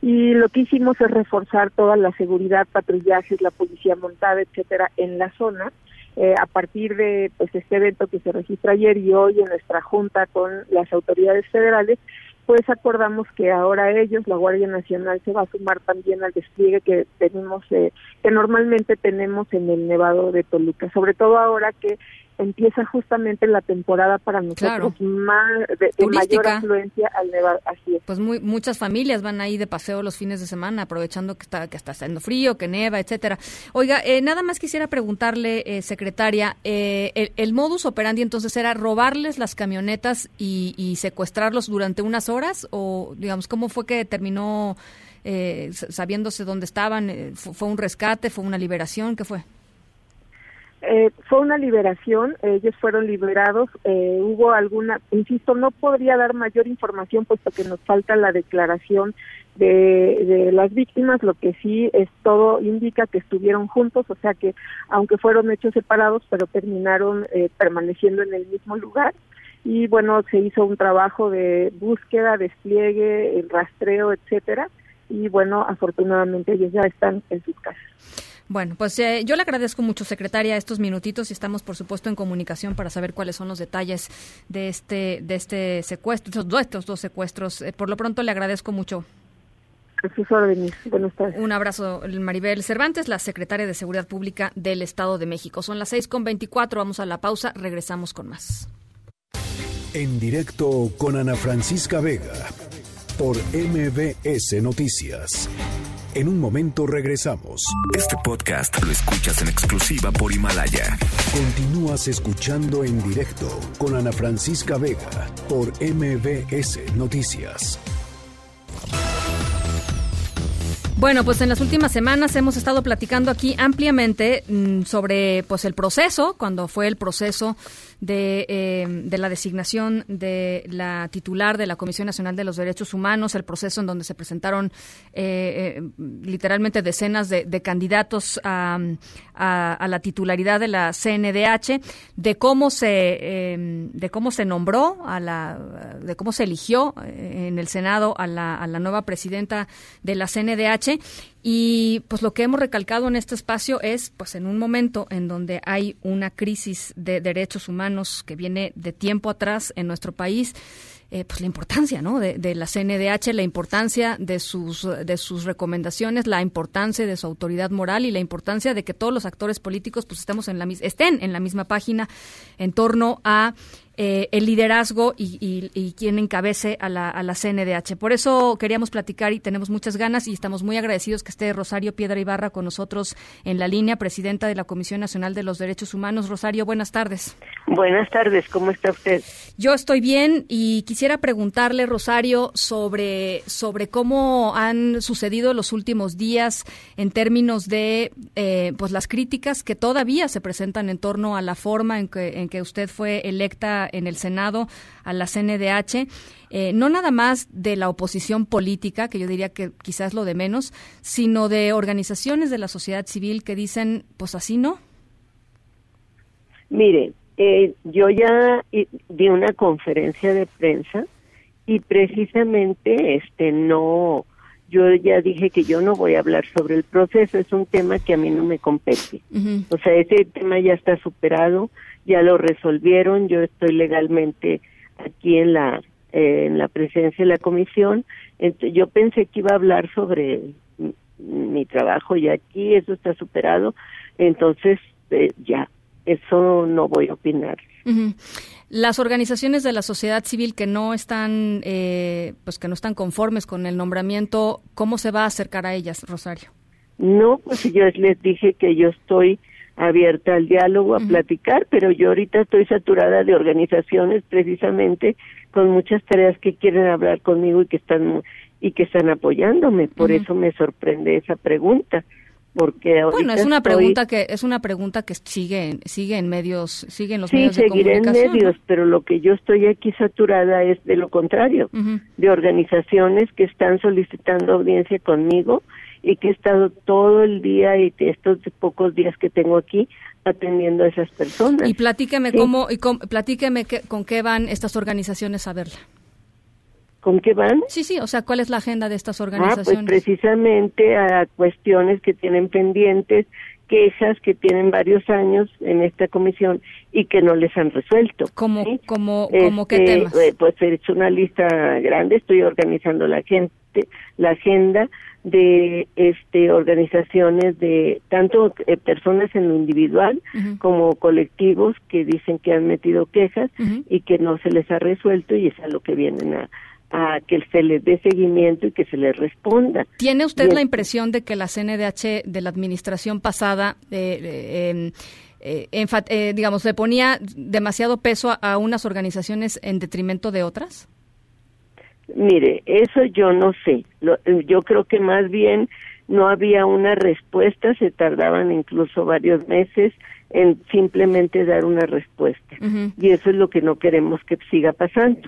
y lo que hicimos es reforzar toda la seguridad, patrullajes, la policía montada, etcétera, en la zona. Eh, a partir de pues este evento que se registra ayer y hoy en nuestra junta con las autoridades federales, pues acordamos que ahora ellos, la Guardia Nacional, se va a sumar también al despliegue que tenemos, eh, que normalmente tenemos en el Nevado de Toluca, sobre todo ahora que empieza justamente la temporada para nosotros más de, mayor afluencia al Nevado, así es. Pues muy, muchas familias van ahí de paseo los fines de semana, aprovechando que está que está haciendo frío, que neva, etcétera. Oiga, eh, nada más quisiera preguntarle, eh, secretaria, eh, el, modus operandi entonces era robarles las camionetas y, y, secuestrarlos durante unas horas, o digamos, ¿cómo fue que terminó sabiéndose dónde estaban? ¿Fue un rescate? ¿Fue una liberación? ¿Qué fue? Eh, fue una liberación, ellos fueron liberados, eh, hubo alguna, insisto, no podría dar mayor información puesto que nos falta la declaración de, de, las víctimas, lo que sí es todo indica que estuvieron juntos, o sea que aunque fueron hechos separados, pero terminaron eh, permaneciendo en el mismo lugar y bueno, se hizo un trabajo de búsqueda, despliegue, rastreo, etcétera y bueno, afortunadamente ellos ya están en sus casas. Bueno, pues eh, yo le agradezco mucho, secretaria, estos minutitos y estamos, por supuesto, en comunicación para saber cuáles son los detalles de este, de este secuestro, de estos dos secuestros. Eh, por lo pronto, le agradezco mucho. Buenas tardes. Un abrazo, Maribel Cervantes, la secretaria de Seguridad Pública del Estado de México. Son las seis con veinticuatro. Vamos a la pausa. Regresamos con más. En directo con Ana Francisca Vega por MBS Noticias. En un momento regresamos. Este podcast lo escuchas en exclusiva por Himalaya. Continúas escuchando en directo con Ana Francisca Vega por MBS Noticias. Bueno, pues en las últimas semanas hemos estado platicando aquí ampliamente mm, sobre pues el proceso, cuando fue el proceso de, eh, de, la designación de la titular de la Comisión Nacional de los Derechos Humanos, el proceso en donde se presentaron eh, eh, literalmente decenas de, candidatos a, a, la titularidad de la CNDH, de cómo se de cómo se nombró a la de cómo se eligió en el Senado a la, a la nueva presidenta de la CNDH y pues lo que hemos recalcado en este espacio es, pues en un momento en donde hay una crisis de derechos humanos que viene de tiempo atrás en nuestro país, eh, pues la importancia ¿no? de, la CNDH, la importancia de sus, de sus recomendaciones, la importancia de su autoridad moral y la importancia de que todos los actores políticos pues estemos en la, estén en la misma página en torno a eh, el liderazgo y, y, quien encabece a la, a la CNDH. Por eso queríamos platicar y tenemos muchas ganas y estamos muy agradecidos que esté Rosario Piedra Ibarra con nosotros en la línea, presidenta de la Comisión Nacional de los Derechos Humanos. Rosario, buenas tardes. Buenas tardes, ¿cómo está usted? Yo estoy bien y quisiera quisiera preguntarle, Rosario, sobre, sobre cómo han sucedido los últimos días en términos de eh, pues las críticas que todavía se presentan en torno a la forma en que, en que usted fue electa en el Senado a la CNDH. Eh, no nada más de la oposición política, que yo diría que quizás lo de menos, sino de organizaciones de la sociedad civil que dicen, pues así no. Mire, eh, yo ya di una conferencia de prensa y precisamente este no yo ya dije que yo no voy a hablar sobre el proceso, es un tema que a mí no me compete. O sea, ese tema ya está superado, ya lo resolvieron, yo estoy legalmente aquí en la eh, en la presencia de la comisión. Entonces, yo pensé que iba a hablar sobre mi, trabajo y aquí eso está superado, entonces eh, ya eso no voy a opinar. Las organizaciones de la sociedad civil que no están, eh, pues que no están conformes con el nombramiento, ¿cómo se va a acercar a ellas, Rosario? No, pues yo les dije que yo estoy abierta al diálogo, a platicar, pero yo ahorita estoy saturada de organizaciones precisamente con muchas tareas que quieren hablar conmigo y que están y que están apoyándome, por eso me sorprende esa pregunta porque bueno es una pregunta que es una pregunta que sigue sigue en medios sigue en los medios de comunicación en medios pero lo que yo estoy aquí saturada es de lo contrario de organizaciones que están solicitando audiencia conmigo y que he estado todo el día y estos pocos días que tengo aquí atendiendo a esas personas y platíqueme cómo y platíqueme con qué van estas organizaciones a verla ¿Con qué van? Sí, sí, o sea, ¿cuál es la agenda de estas organizaciones? Ah, pues precisamente a cuestiones que tienen pendientes, quejas que tienen varios años en esta comisión y que no les han resuelto. ¿Cómo, como, como qué este, temas? Eh, pues es una lista grande, estoy organizando la gente, la agenda de este organizaciones de tanto eh, personas en lo individual como colectivos que dicen que han metido quejas y que no se les ha resuelto y es a lo que vienen a, a que se les dé seguimiento y que se les responda. ¿Tiene usted la impresión de que la CNDH de la administración pasada, eh, eh, eh, digamos, le ponía demasiado peso a, unas organizaciones en detrimento de otras? Mire, eso yo no sé. yo creo que más bien no había una respuesta, se tardaban incluso varios meses en simplemente dar una respuesta. Y eso es lo que no queremos que siga pasando.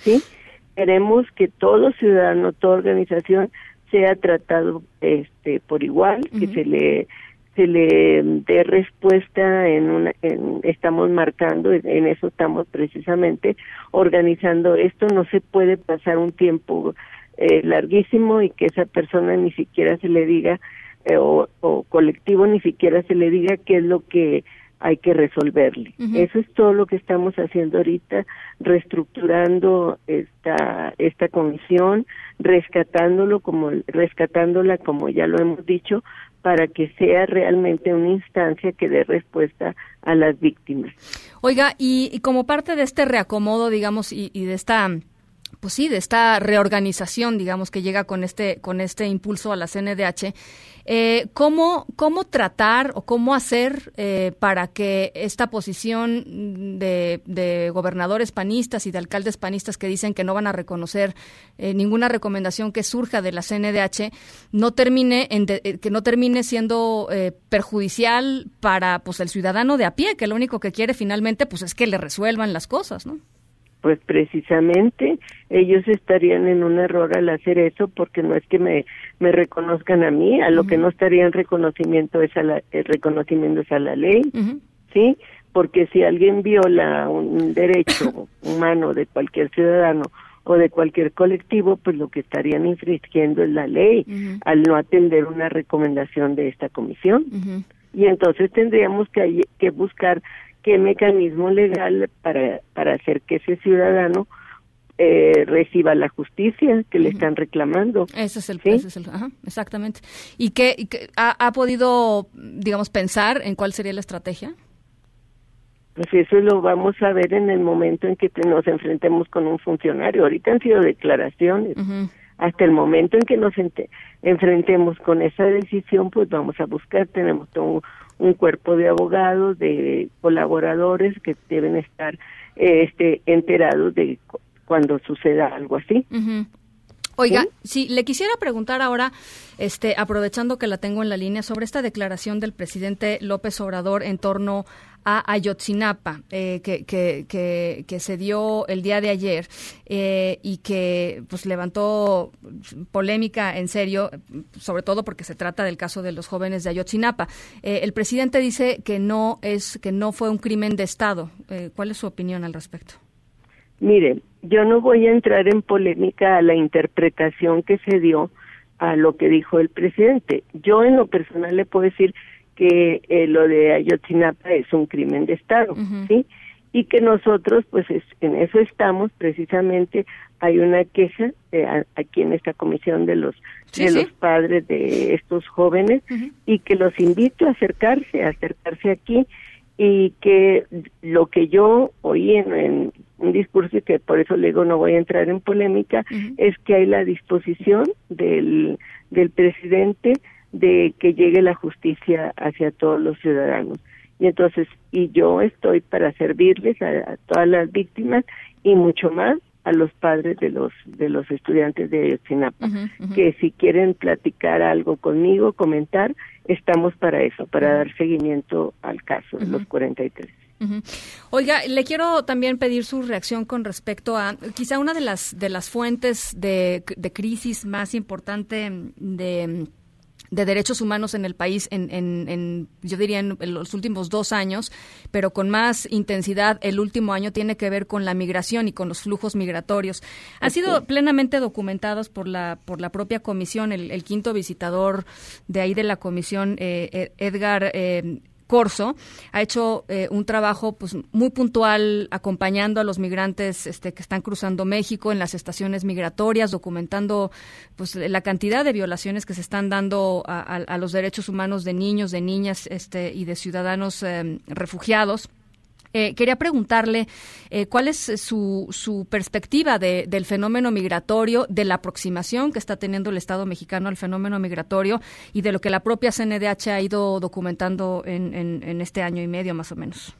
¿Sí? queremos que todo ciudadano, toda organización sea tratado este por igual, que se le se le dé respuesta en una en, estamos marcando en eso estamos precisamente organizando esto no se puede pasar un tiempo eh, larguísimo y que esa persona ni siquiera se le diga eh, o, o colectivo ni siquiera se le diga qué es lo que hay que resolverle. Eso es todo lo que estamos haciendo ahorita, reestructurando esta esta comisión, rescatándolo como rescatándola como ya lo hemos dicho para que sea realmente una instancia que dé respuesta a las víctimas. Oiga, y, como parte de este reacomodo, digamos, y, y de esta pues sí, de esta reorganización, digamos, que llega con este, con este impulso a la CNDH, eh, ¿cómo, ¿cómo tratar o cómo hacer eh, para que esta posición de, gobernadores panistas y de alcaldes panistas que dicen que no van a reconocer eh, ninguna recomendación que surja de la CNDH no termine en que no termine siendo perjudicial para pues el ciudadano de a pie, que lo único que quiere finalmente pues es que le resuelvan las cosas, ¿no? Pues precisamente ellos estarían en un error al hacer eso porque no es que me, me reconozcan a mí, a lo que no estarían reconocimiento es a la, el reconocimiento es a la ley, ¿sí? Porque si alguien viola un derecho humano de cualquier ciudadano o de cualquier colectivo, pues lo que estarían infringiendo es la ley al no atender una recomendación de esta comisión. Y entonces tendríamos que, que buscar qué mecanismo legal para, para hacer que ese ciudadano eh, reciba la justicia que le están reclamando. Ese es el, exactamente. ¿Y qué, ha, podido, digamos, pensar en cuál sería la estrategia? Pues eso lo vamos a ver en el momento en que nos enfrentemos con un funcionario. Ahorita han sido declaraciones. Hasta el momento en que nos enfrentemos con esa decisión, pues vamos a buscar, tenemos todo un cuerpo de abogados, de colaboradores que deben estar este, enterados de cuando suceda algo así. Oiga, si le quisiera preguntar ahora, este, aprovechando que la tengo en la línea, sobre esta declaración del presidente López Obrador en torno a Ayotzinapa, eh, que, que, que, se dio el día de ayer eh, y que pues levantó polémica en serio, sobre todo porque se trata del caso de los jóvenes de Ayotzinapa. Eh, el presidente dice que no es que no fue un crimen de Estado. ¿Cuál es su opinión al respecto? Mire, yo no voy a entrar en polémica a la interpretación que se dio a lo que dijo el presidente. Yo en lo personal le puedo decir que eh, lo de Ayotzinapa es un crimen de Estado, ¿sí? Y que nosotros, pues en eso estamos, precisamente hay una queja eh, aquí en esta comisión de los de los padres de estos jóvenes y que los invito a acercarse, a acercarse aquí y que lo que yo oí en, un discurso y que por eso le digo no voy a entrar en polémica es que hay la disposición del, del presidente de que llegue la justicia hacia todos los ciudadanos. Y entonces y yo estoy para servirles a, todas las víctimas y mucho más a los padres de los de los estudiantes de Ayotzinapa que si quieren platicar algo conmigo comentar estamos para eso, para dar seguimiento al caso de los 43. Oiga, le quiero también pedir su reacción con respecto a quizá una de las de las fuentes de, de crisis más importante de de derechos humanos en el país en, en, yo diría en, los últimos dos años, pero con más intensidad el último año tiene que ver con la migración y con los flujos migratorios. Han sido plenamente documentados por la por la propia comisión, el, quinto visitador de ahí de la comisión, eh, Edgar eh, Corso ha hecho eh, un trabajo pues muy puntual acompañando a los migrantes este, que están cruzando México en las estaciones migratorias, documentando pues la cantidad de violaciones que se están dando a, los derechos humanos de niños, de niñas este, y de ciudadanos eh, refugiados. Eh, quería preguntarle eh, cuál es su, su perspectiva de, del fenómeno migratorio, de la aproximación que está teniendo el Estado mexicano al fenómeno migratorio y de lo que la propia CNDH ha ido documentando en, en, este año y medio más o menos.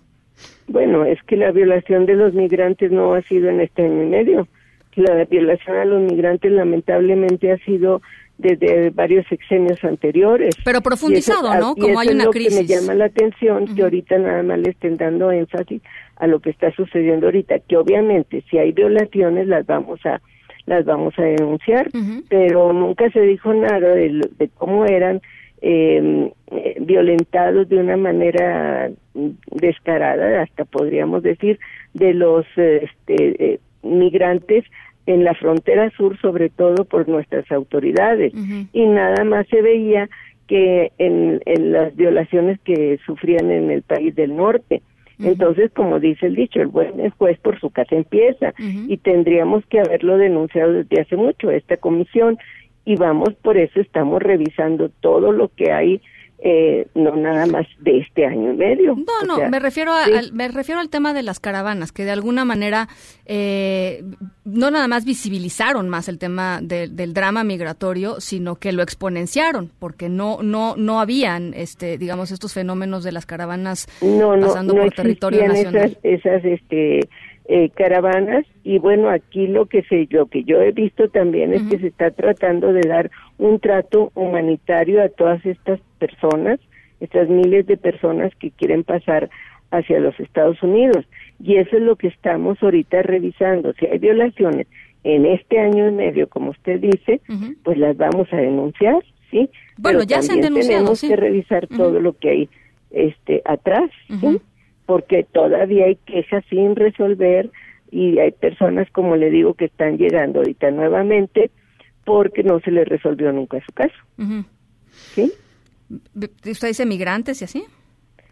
Bueno, es que la violación de los migrantes no ha sido en este año y medio. La violación a los migrantes lamentablemente ha sido desde varios sexenios anteriores. Pero profundizado, ¿no? Como hay una es lo crisis. que me llama la atención que ahorita nada más le estén dando énfasis a lo que está sucediendo ahorita, que obviamente si hay violaciones las vamos a las vamos a denunciar, pero nunca se dijo nada de, de cómo eran em, eh, violentados de una manera descarada, hasta podríamos decir, de los este, eh, migrantes en la frontera sur, sobre todo por nuestras autoridades. Y nada más se veía que en, en, las violaciones que sufrían en el país del norte. Entonces, como dice el dicho, el buen juez por su casa empieza. Y tendríamos que haberlo denunciado desde hace mucho esta comisión. Y vamos, por eso estamos revisando todo lo que hay eh, no nada más de este año y medio. No, no, me refiero al, me refiero al tema de las caravanas, que de alguna manera eh, no nada más visibilizaron más el tema del drama migratorio, sino que lo exponenciaron, porque no no no habían, este, digamos, estos fenómenos de las caravanas pasando por territorio nacional. Esas, esas este, eh, caravanas y bueno aquí lo que sé lo que yo he visto también es que se está tratando de dar un trato humanitario a todas estas personas estas miles de personas que quieren pasar hacia los Estados Unidos. Y eso es lo que estamos ahorita revisando. Si hay violaciones en este año y medio como usted dice pues las vamos a denunciar sí bueno ya se han denunciado tenemos que revisar todo lo que hay este atrás ¿sí? Porque todavía hay quejas sin resolver y hay personas, como le digo, que están llegando ahorita nuevamente porque no se les resolvió nunca su caso. ¿Sí? ¿Usted dice migrantes y así?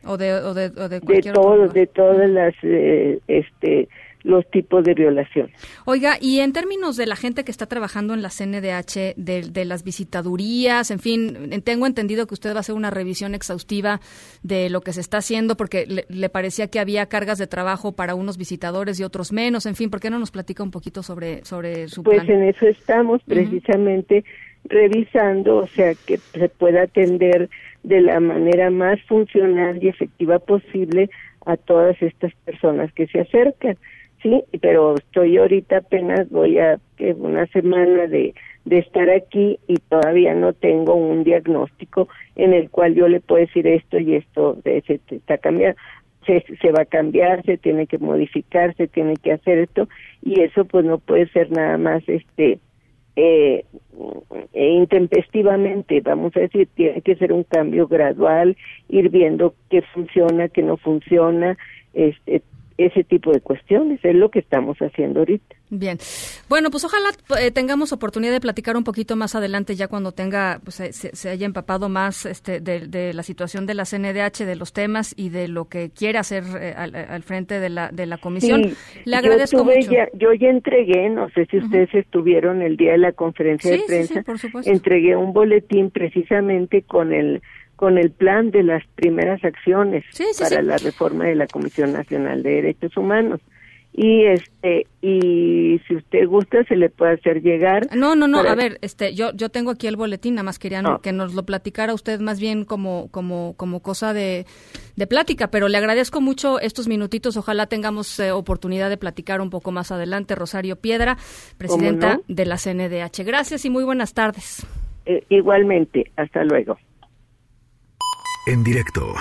¿O de, o de, o de De todos, de todas las, eh, este, los tipos de violación. Oiga, y en términos de la gente que está trabajando en la CNDH, de, las visitadurías, en fin, tengo entendido que usted va a hacer una revisión exhaustiva de lo que se está haciendo, porque le, parecía que había cargas de trabajo para unos visitadores y otros menos, en fin, ¿por qué no nos platica un poquito sobre, sobre su pues plan? Pues en eso estamos precisamente revisando, o sea, que se pueda atender de la manera más funcional y efectiva posible a todas estas personas que se acercan sí, pero estoy ahorita apenas voy a una semana de, estar aquí y todavía no tengo un diagnóstico en el cual yo le puedo decir esto y esto se, está cambiando. Se, se va a cambiar, se tiene que modificar, se tiene que hacer esto y eso pues no puede ser nada más este eh, intempestivamente, vamos a decir, tiene que ser un cambio gradual, ir viendo qué funciona, qué no funciona, este, ese tipo de cuestiones. Es lo que estamos haciendo ahorita. Bien. Bueno, pues ojalá eh, tengamos oportunidad de platicar un poquito más adelante, ya cuando tenga, pues, se, haya empapado más este, de, la situación de la CNDH, de los temas y de lo que quiere hacer eh, al, frente de la, de la comisión. Le agradezco mucho. yo ya entregué, no sé si ustedes estuvieron el día de la conferencia de prensa, entregué un boletín precisamente con el con el plan de las primeras acciones para la reforma de la Comisión Nacional de Derechos Humanos. Y este y si usted gusta se le puede hacer llegar no no no a ver este yo yo tengo aquí el boletín nada más quería que nos lo platicara usted más bien como como como cosa de, de plática pero le agradezco mucho estos minutitos. Ojalá tengamos eh, oportunidad de platicar un poco más adelante Rosario Piedra presidenta de la CNDH gracias y muy buenas tardes. Eh, igualmente hasta luego en directo.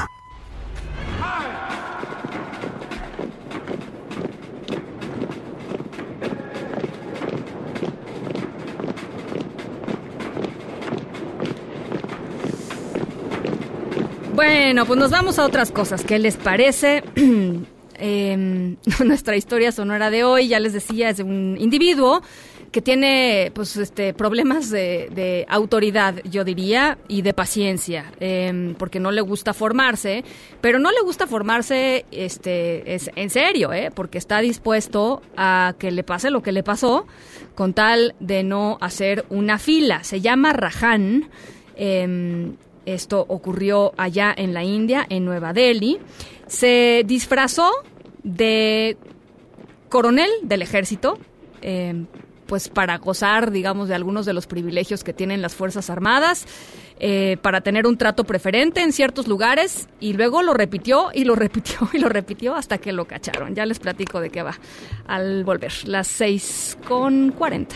Bueno, pues nos vamos a otras cosas. ¿Qué les parece? Em, nuestra historia sonora de hoy, ya les decía, es de un individuo que tiene pues este problemas de, autoridad yo diría y de paciencia em, porque no le gusta formarse pero no le gusta formarse este es en serio ¿eh? porque está dispuesto a que le pase lo que le pasó con tal de no hacer una fila se llama Rajan em, esto ocurrió allá en la India en Nueva Delhi se disfrazó de coronel del ejército eh, pues para gozar, digamos, de algunos de los privilegios que tienen las Fuerzas Armadas, eh, para tener un trato preferente en ciertos lugares y luego lo repitió y lo repitió y lo repitió hasta que lo cacharon. Ya les platico de qué va al volver. Las seis con cuarenta.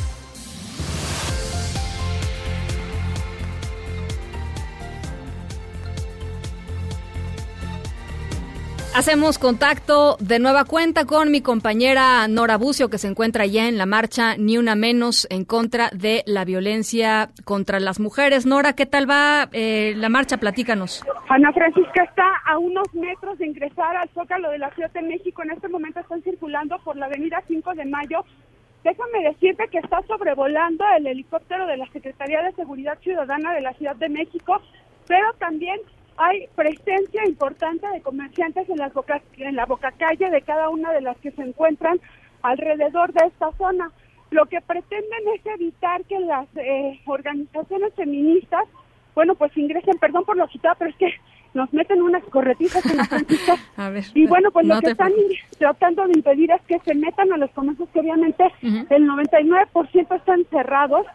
Hacemos contacto de nueva cuenta con mi compañera Nora Bucio, que se encuentra ya en la marcha Ni Una Menos en contra de la violencia contra las mujeres. Nora, ¿qué tal va eh, la marcha? Platícanos. Ana Francisca está a unos metros de ingresar al Zócalo de la Ciudad de México. En este momento están circulando por la avenida 5 de Mayo. Déjame decirte que está sobrevolando el helicóptero de la Secretaría de Seguridad Ciudadana de la Ciudad de México, pero también hay presencia importante de comerciantes en, las en la boca calle de cada una de las que se encuentran alrededor de esta zona. Lo que pretenden es evitar que las eh, organizaciones feministas, bueno, pues ingresen, perdón por lo quitado, pero es que nos meten unas corretizas en la Francisca. y bueno, pues lo que están tratando de impedir es que se metan a los comercios que obviamente el 99% están cerrados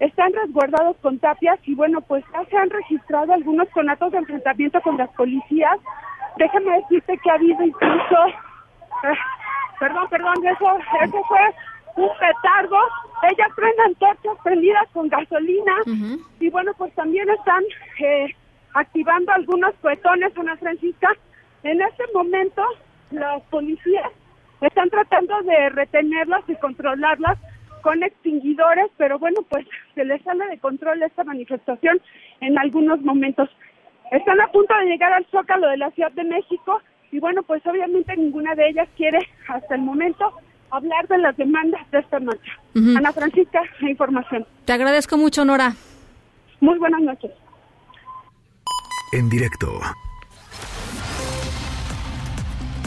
están resguardados con tapias y bueno, pues ya se han registrado algunos conatos de enfrentamiento con las policías. Déjame decirte que ha habido incluso, eh, perdón, perdón, eso, eso fue un petardo. Ellas traen antorchas prendidas con gasolina y bueno, pues también están eh, activando algunos cohetones, Ana Francisca. En este momento, las policías están tratando de retenerlas y controlarlas con extinguidores, pero bueno, pues se les sale de control esta manifestación en algunos momentos. Están a punto de llegar al Zócalo de la Ciudad de México y bueno, pues obviamente ninguna de ellas quiere hasta el momento hablar de las demandas de esta marcha. Ana Francisca, la información. Te agradezco mucho, Nora. Muy buenas noches. En directo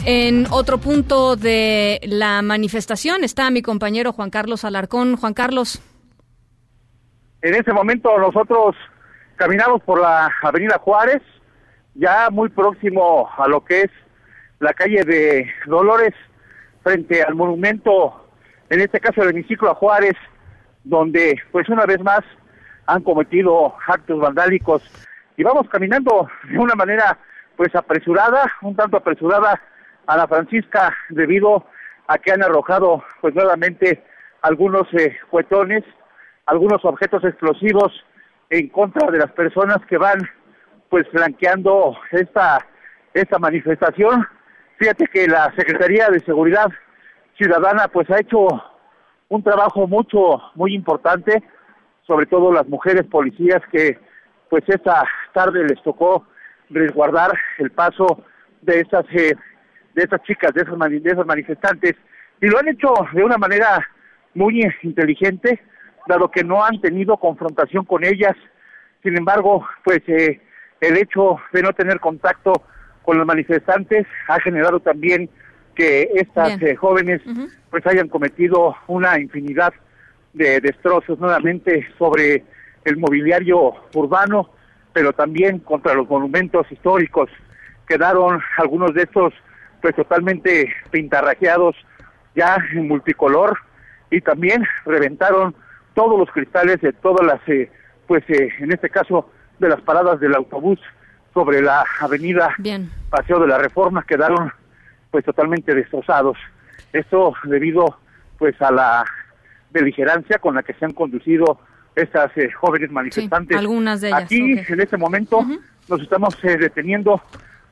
En otro punto de la manifestación está mi compañero Juan Carlos Alarcón. Juan Carlos. En ese momento nosotros caminamos por la Avenida Juárez, ya muy próximo a lo que es la calle de Dolores, frente al monumento, en este caso el hemiciclo a Juárez, donde pues una vez más han cometido actos vandálicos y vamos caminando de una manera pues apresurada, un tanto apresurada a la Francisca debido a que han arrojado pues nuevamente algunos eh, algunos objetos explosivos en contra de las personas que van pues flanqueando esta esta manifestación. Fíjate que la Secretaría de Seguridad Ciudadana pues ha hecho un trabajo mucho muy importante, sobre todo las mujeres policías que pues esta tarde les tocó resguardar el paso de estas eh, de estas chicas, de esas, de esas manifestantes, y lo han hecho de una manera muy inteligente, dado que no han tenido confrontación con ellas. Sin embargo, pues eh, el hecho de no tener contacto con los manifestantes ha generado también que estas eh, jóvenes pues hayan cometido una infinidad de destrozos nuevamente sobre el mobiliario urbano, pero también contra los monumentos históricos. Quedaron algunos de estos pues totalmente pintarrajeados ya en multicolor y también reventaron todos los cristales de todas las eh, pues eh, en este caso de las paradas del autobús sobre la avenida Paseo de la Reforma quedaron pues totalmente destrozados. Esto debido pues a la beligerancia con la que se han conducido estas eh, jóvenes manifestantes. algunas de ellas aquí en este momento nos estamos deteniendo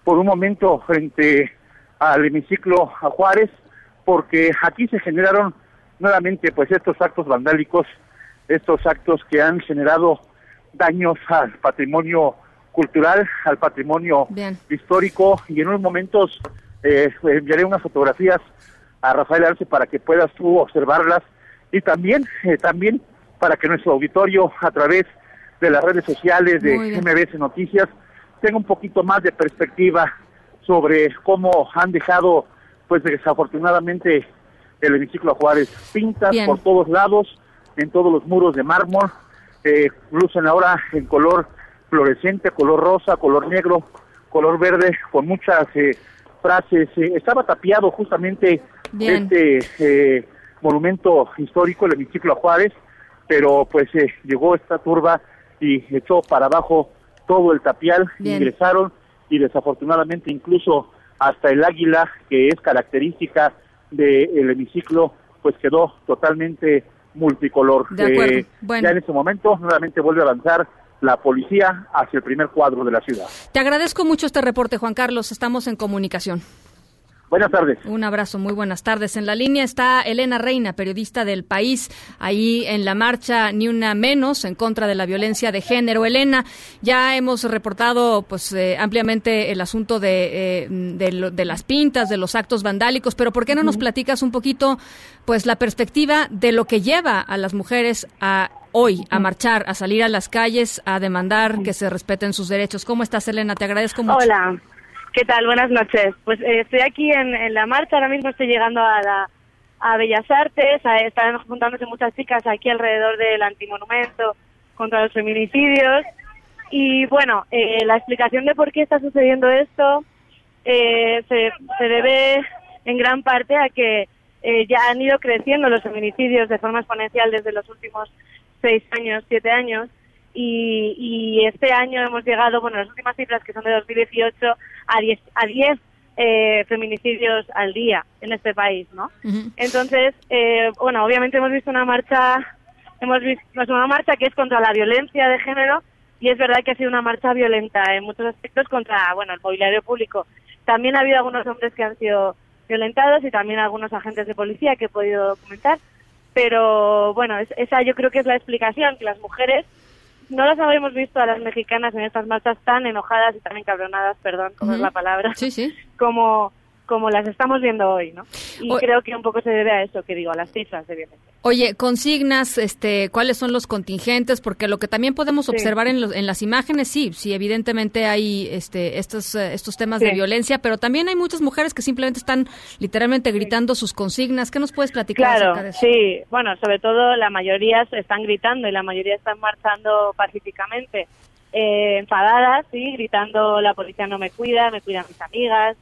por un momento frente al hemiciclo a Juárez, porque aquí se generaron nuevamente pues estos actos vandálicos, estos actos que han generado daños al patrimonio cultural, al patrimonio histórico y en unos momentos eh, enviaré unas fotografías a Rafael Arce para que puedas tú observarlas y también eh, también para que nuestro auditorio a través de las redes sociales de MBS Noticias tenga un poquito más de perspectiva sobre cómo han dejado, pues desafortunadamente, el hemiciclo a Juárez. Pintas por todos lados, en todos los muros de mármol, eh, lucen ahora en color fluorescente, color rosa, color negro, color verde, con muchas eh, frases. Eh, estaba tapiado justamente este eh, monumento histórico, el hemiciclo a Juárez, pero pues llegó esta turba y echó para abajo todo el tapial, ingresaron y desafortunadamente incluso hasta el águila, que es característica del hemiciclo, pues quedó totalmente multicolor. Eh, ya en este momento nuevamente vuelve a avanzar la policía hacia el primer cuadro de la ciudad. Te agradezco mucho este reporte, Juan Carlos. Estamos en comunicación. Buenas tardes. Un abrazo, muy buenas tardes. En la línea está Elena Reina, periodista del país, ahí en la marcha Ni Una Menos en contra de la violencia de género. Elena, ya hemos reportado pues eh, ampliamente el asunto de, eh, de, las pintas, de los actos vandálicos, pero ¿por qué no nos platicas un poquito pues la perspectiva de lo que lleva a las mujeres a hoy a marchar, a salir a las calles, a demandar que se respeten sus derechos? ¿Cómo estás, Elena? Te agradezco mucho. Hola. ¿Qué tal? Buenas noches. Pues eh, estoy aquí en, la marcha, ahora mismo estoy llegando a, la, a Bellas Artes, están juntándose muchas chicas aquí alrededor del antimonumento contra los feminicidios. Y bueno, eh, la explicación de por qué está sucediendo esto eh, se, se debe en gran parte a que ya han ido creciendo los feminicidios de forma exponencial desde los últimos seis años, siete años, y, este año hemos llegado, bueno, las últimas cifras que son de 2018, a 10, a 10 eh, feminicidios al día en este país, ¿no? Entonces, eh, bueno, obviamente hemos visto una marcha, hemos visto una marcha que es contra la violencia de género y es verdad que ha sido una marcha violenta en muchos aspectos contra, bueno, el mobiliario público. También ha habido algunos hombres que han sido violentados y también algunos agentes de policía que he podido documentar. Pero bueno, esa yo creo que es la explicación, que las mujeres no las habíamos visto a las mexicanas en estas marchas tan enojadas y tan encabronadas, perdón, como es la palabra, sí, sí. como como las estamos viendo hoy, ¿no? Y creo que un poco se debe a eso que digo, a las cifras de violencia. Oye, consignas, este, ¿cuáles son los contingentes? Porque lo que también podemos observar en, en, las imágenes, sí, sí, evidentemente hay este, estos, eh, estos temas de violencia, pero también hay muchas mujeres que simplemente están literalmente gritando sus consignas. ¿Qué nos puedes platicar claro, acerca de eso? Sí, bueno, sobre todo la mayoría están gritando y la mayoría están marchando pacíficamente. Eh, enfadadas, sí, gritando la policía no me cuida, me cuidan mis amigas,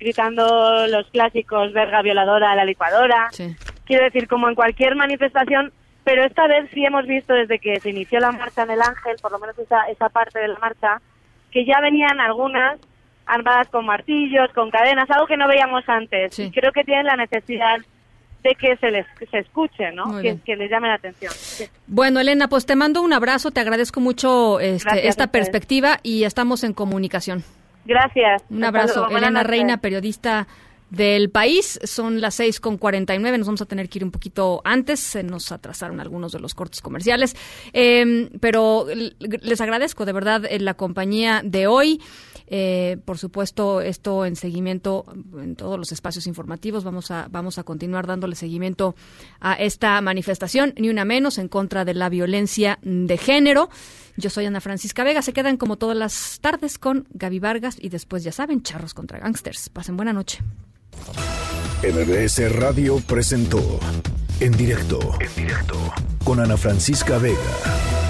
gritando los clásicos verga violadora a la licuadora. Quiero decir, como en cualquier manifestación, pero esta vez sí hemos visto desde que se inició la marcha en el Ángel, por lo menos esa, esa parte de la marcha, que ya venían algunas armadas con martillos, con cadenas, algo que no veíamos antes. Y creo que tienen la necesidad de que se les se escuche, ¿no? Que, les llame la atención. Bueno, Elena, pues te mando un abrazo, te agradezco mucho este, esta perspectiva y estamos en comunicación. Gracias. Un abrazo. Elena Reina, periodista del país. Son las seis con nueve. Nos vamos a tener que ir un poquito antes. Se nos atrasaron algunos de los cortes comerciales. Em, pero les agradezco de verdad la compañía de hoy. Eh, por supuesto, esto en seguimiento en todos los espacios informativos. Vamos a, vamos a continuar dándole seguimiento a esta manifestación, ni una menos, en contra de la violencia de género. Yo soy Ana Francisca Vega. Se quedan como todas las tardes con Gaby Vargas y después, ya saben, charros contra gangsters. Pasen buena noche. MBS Radio presentó en directo, en directo con Ana Francisca Vega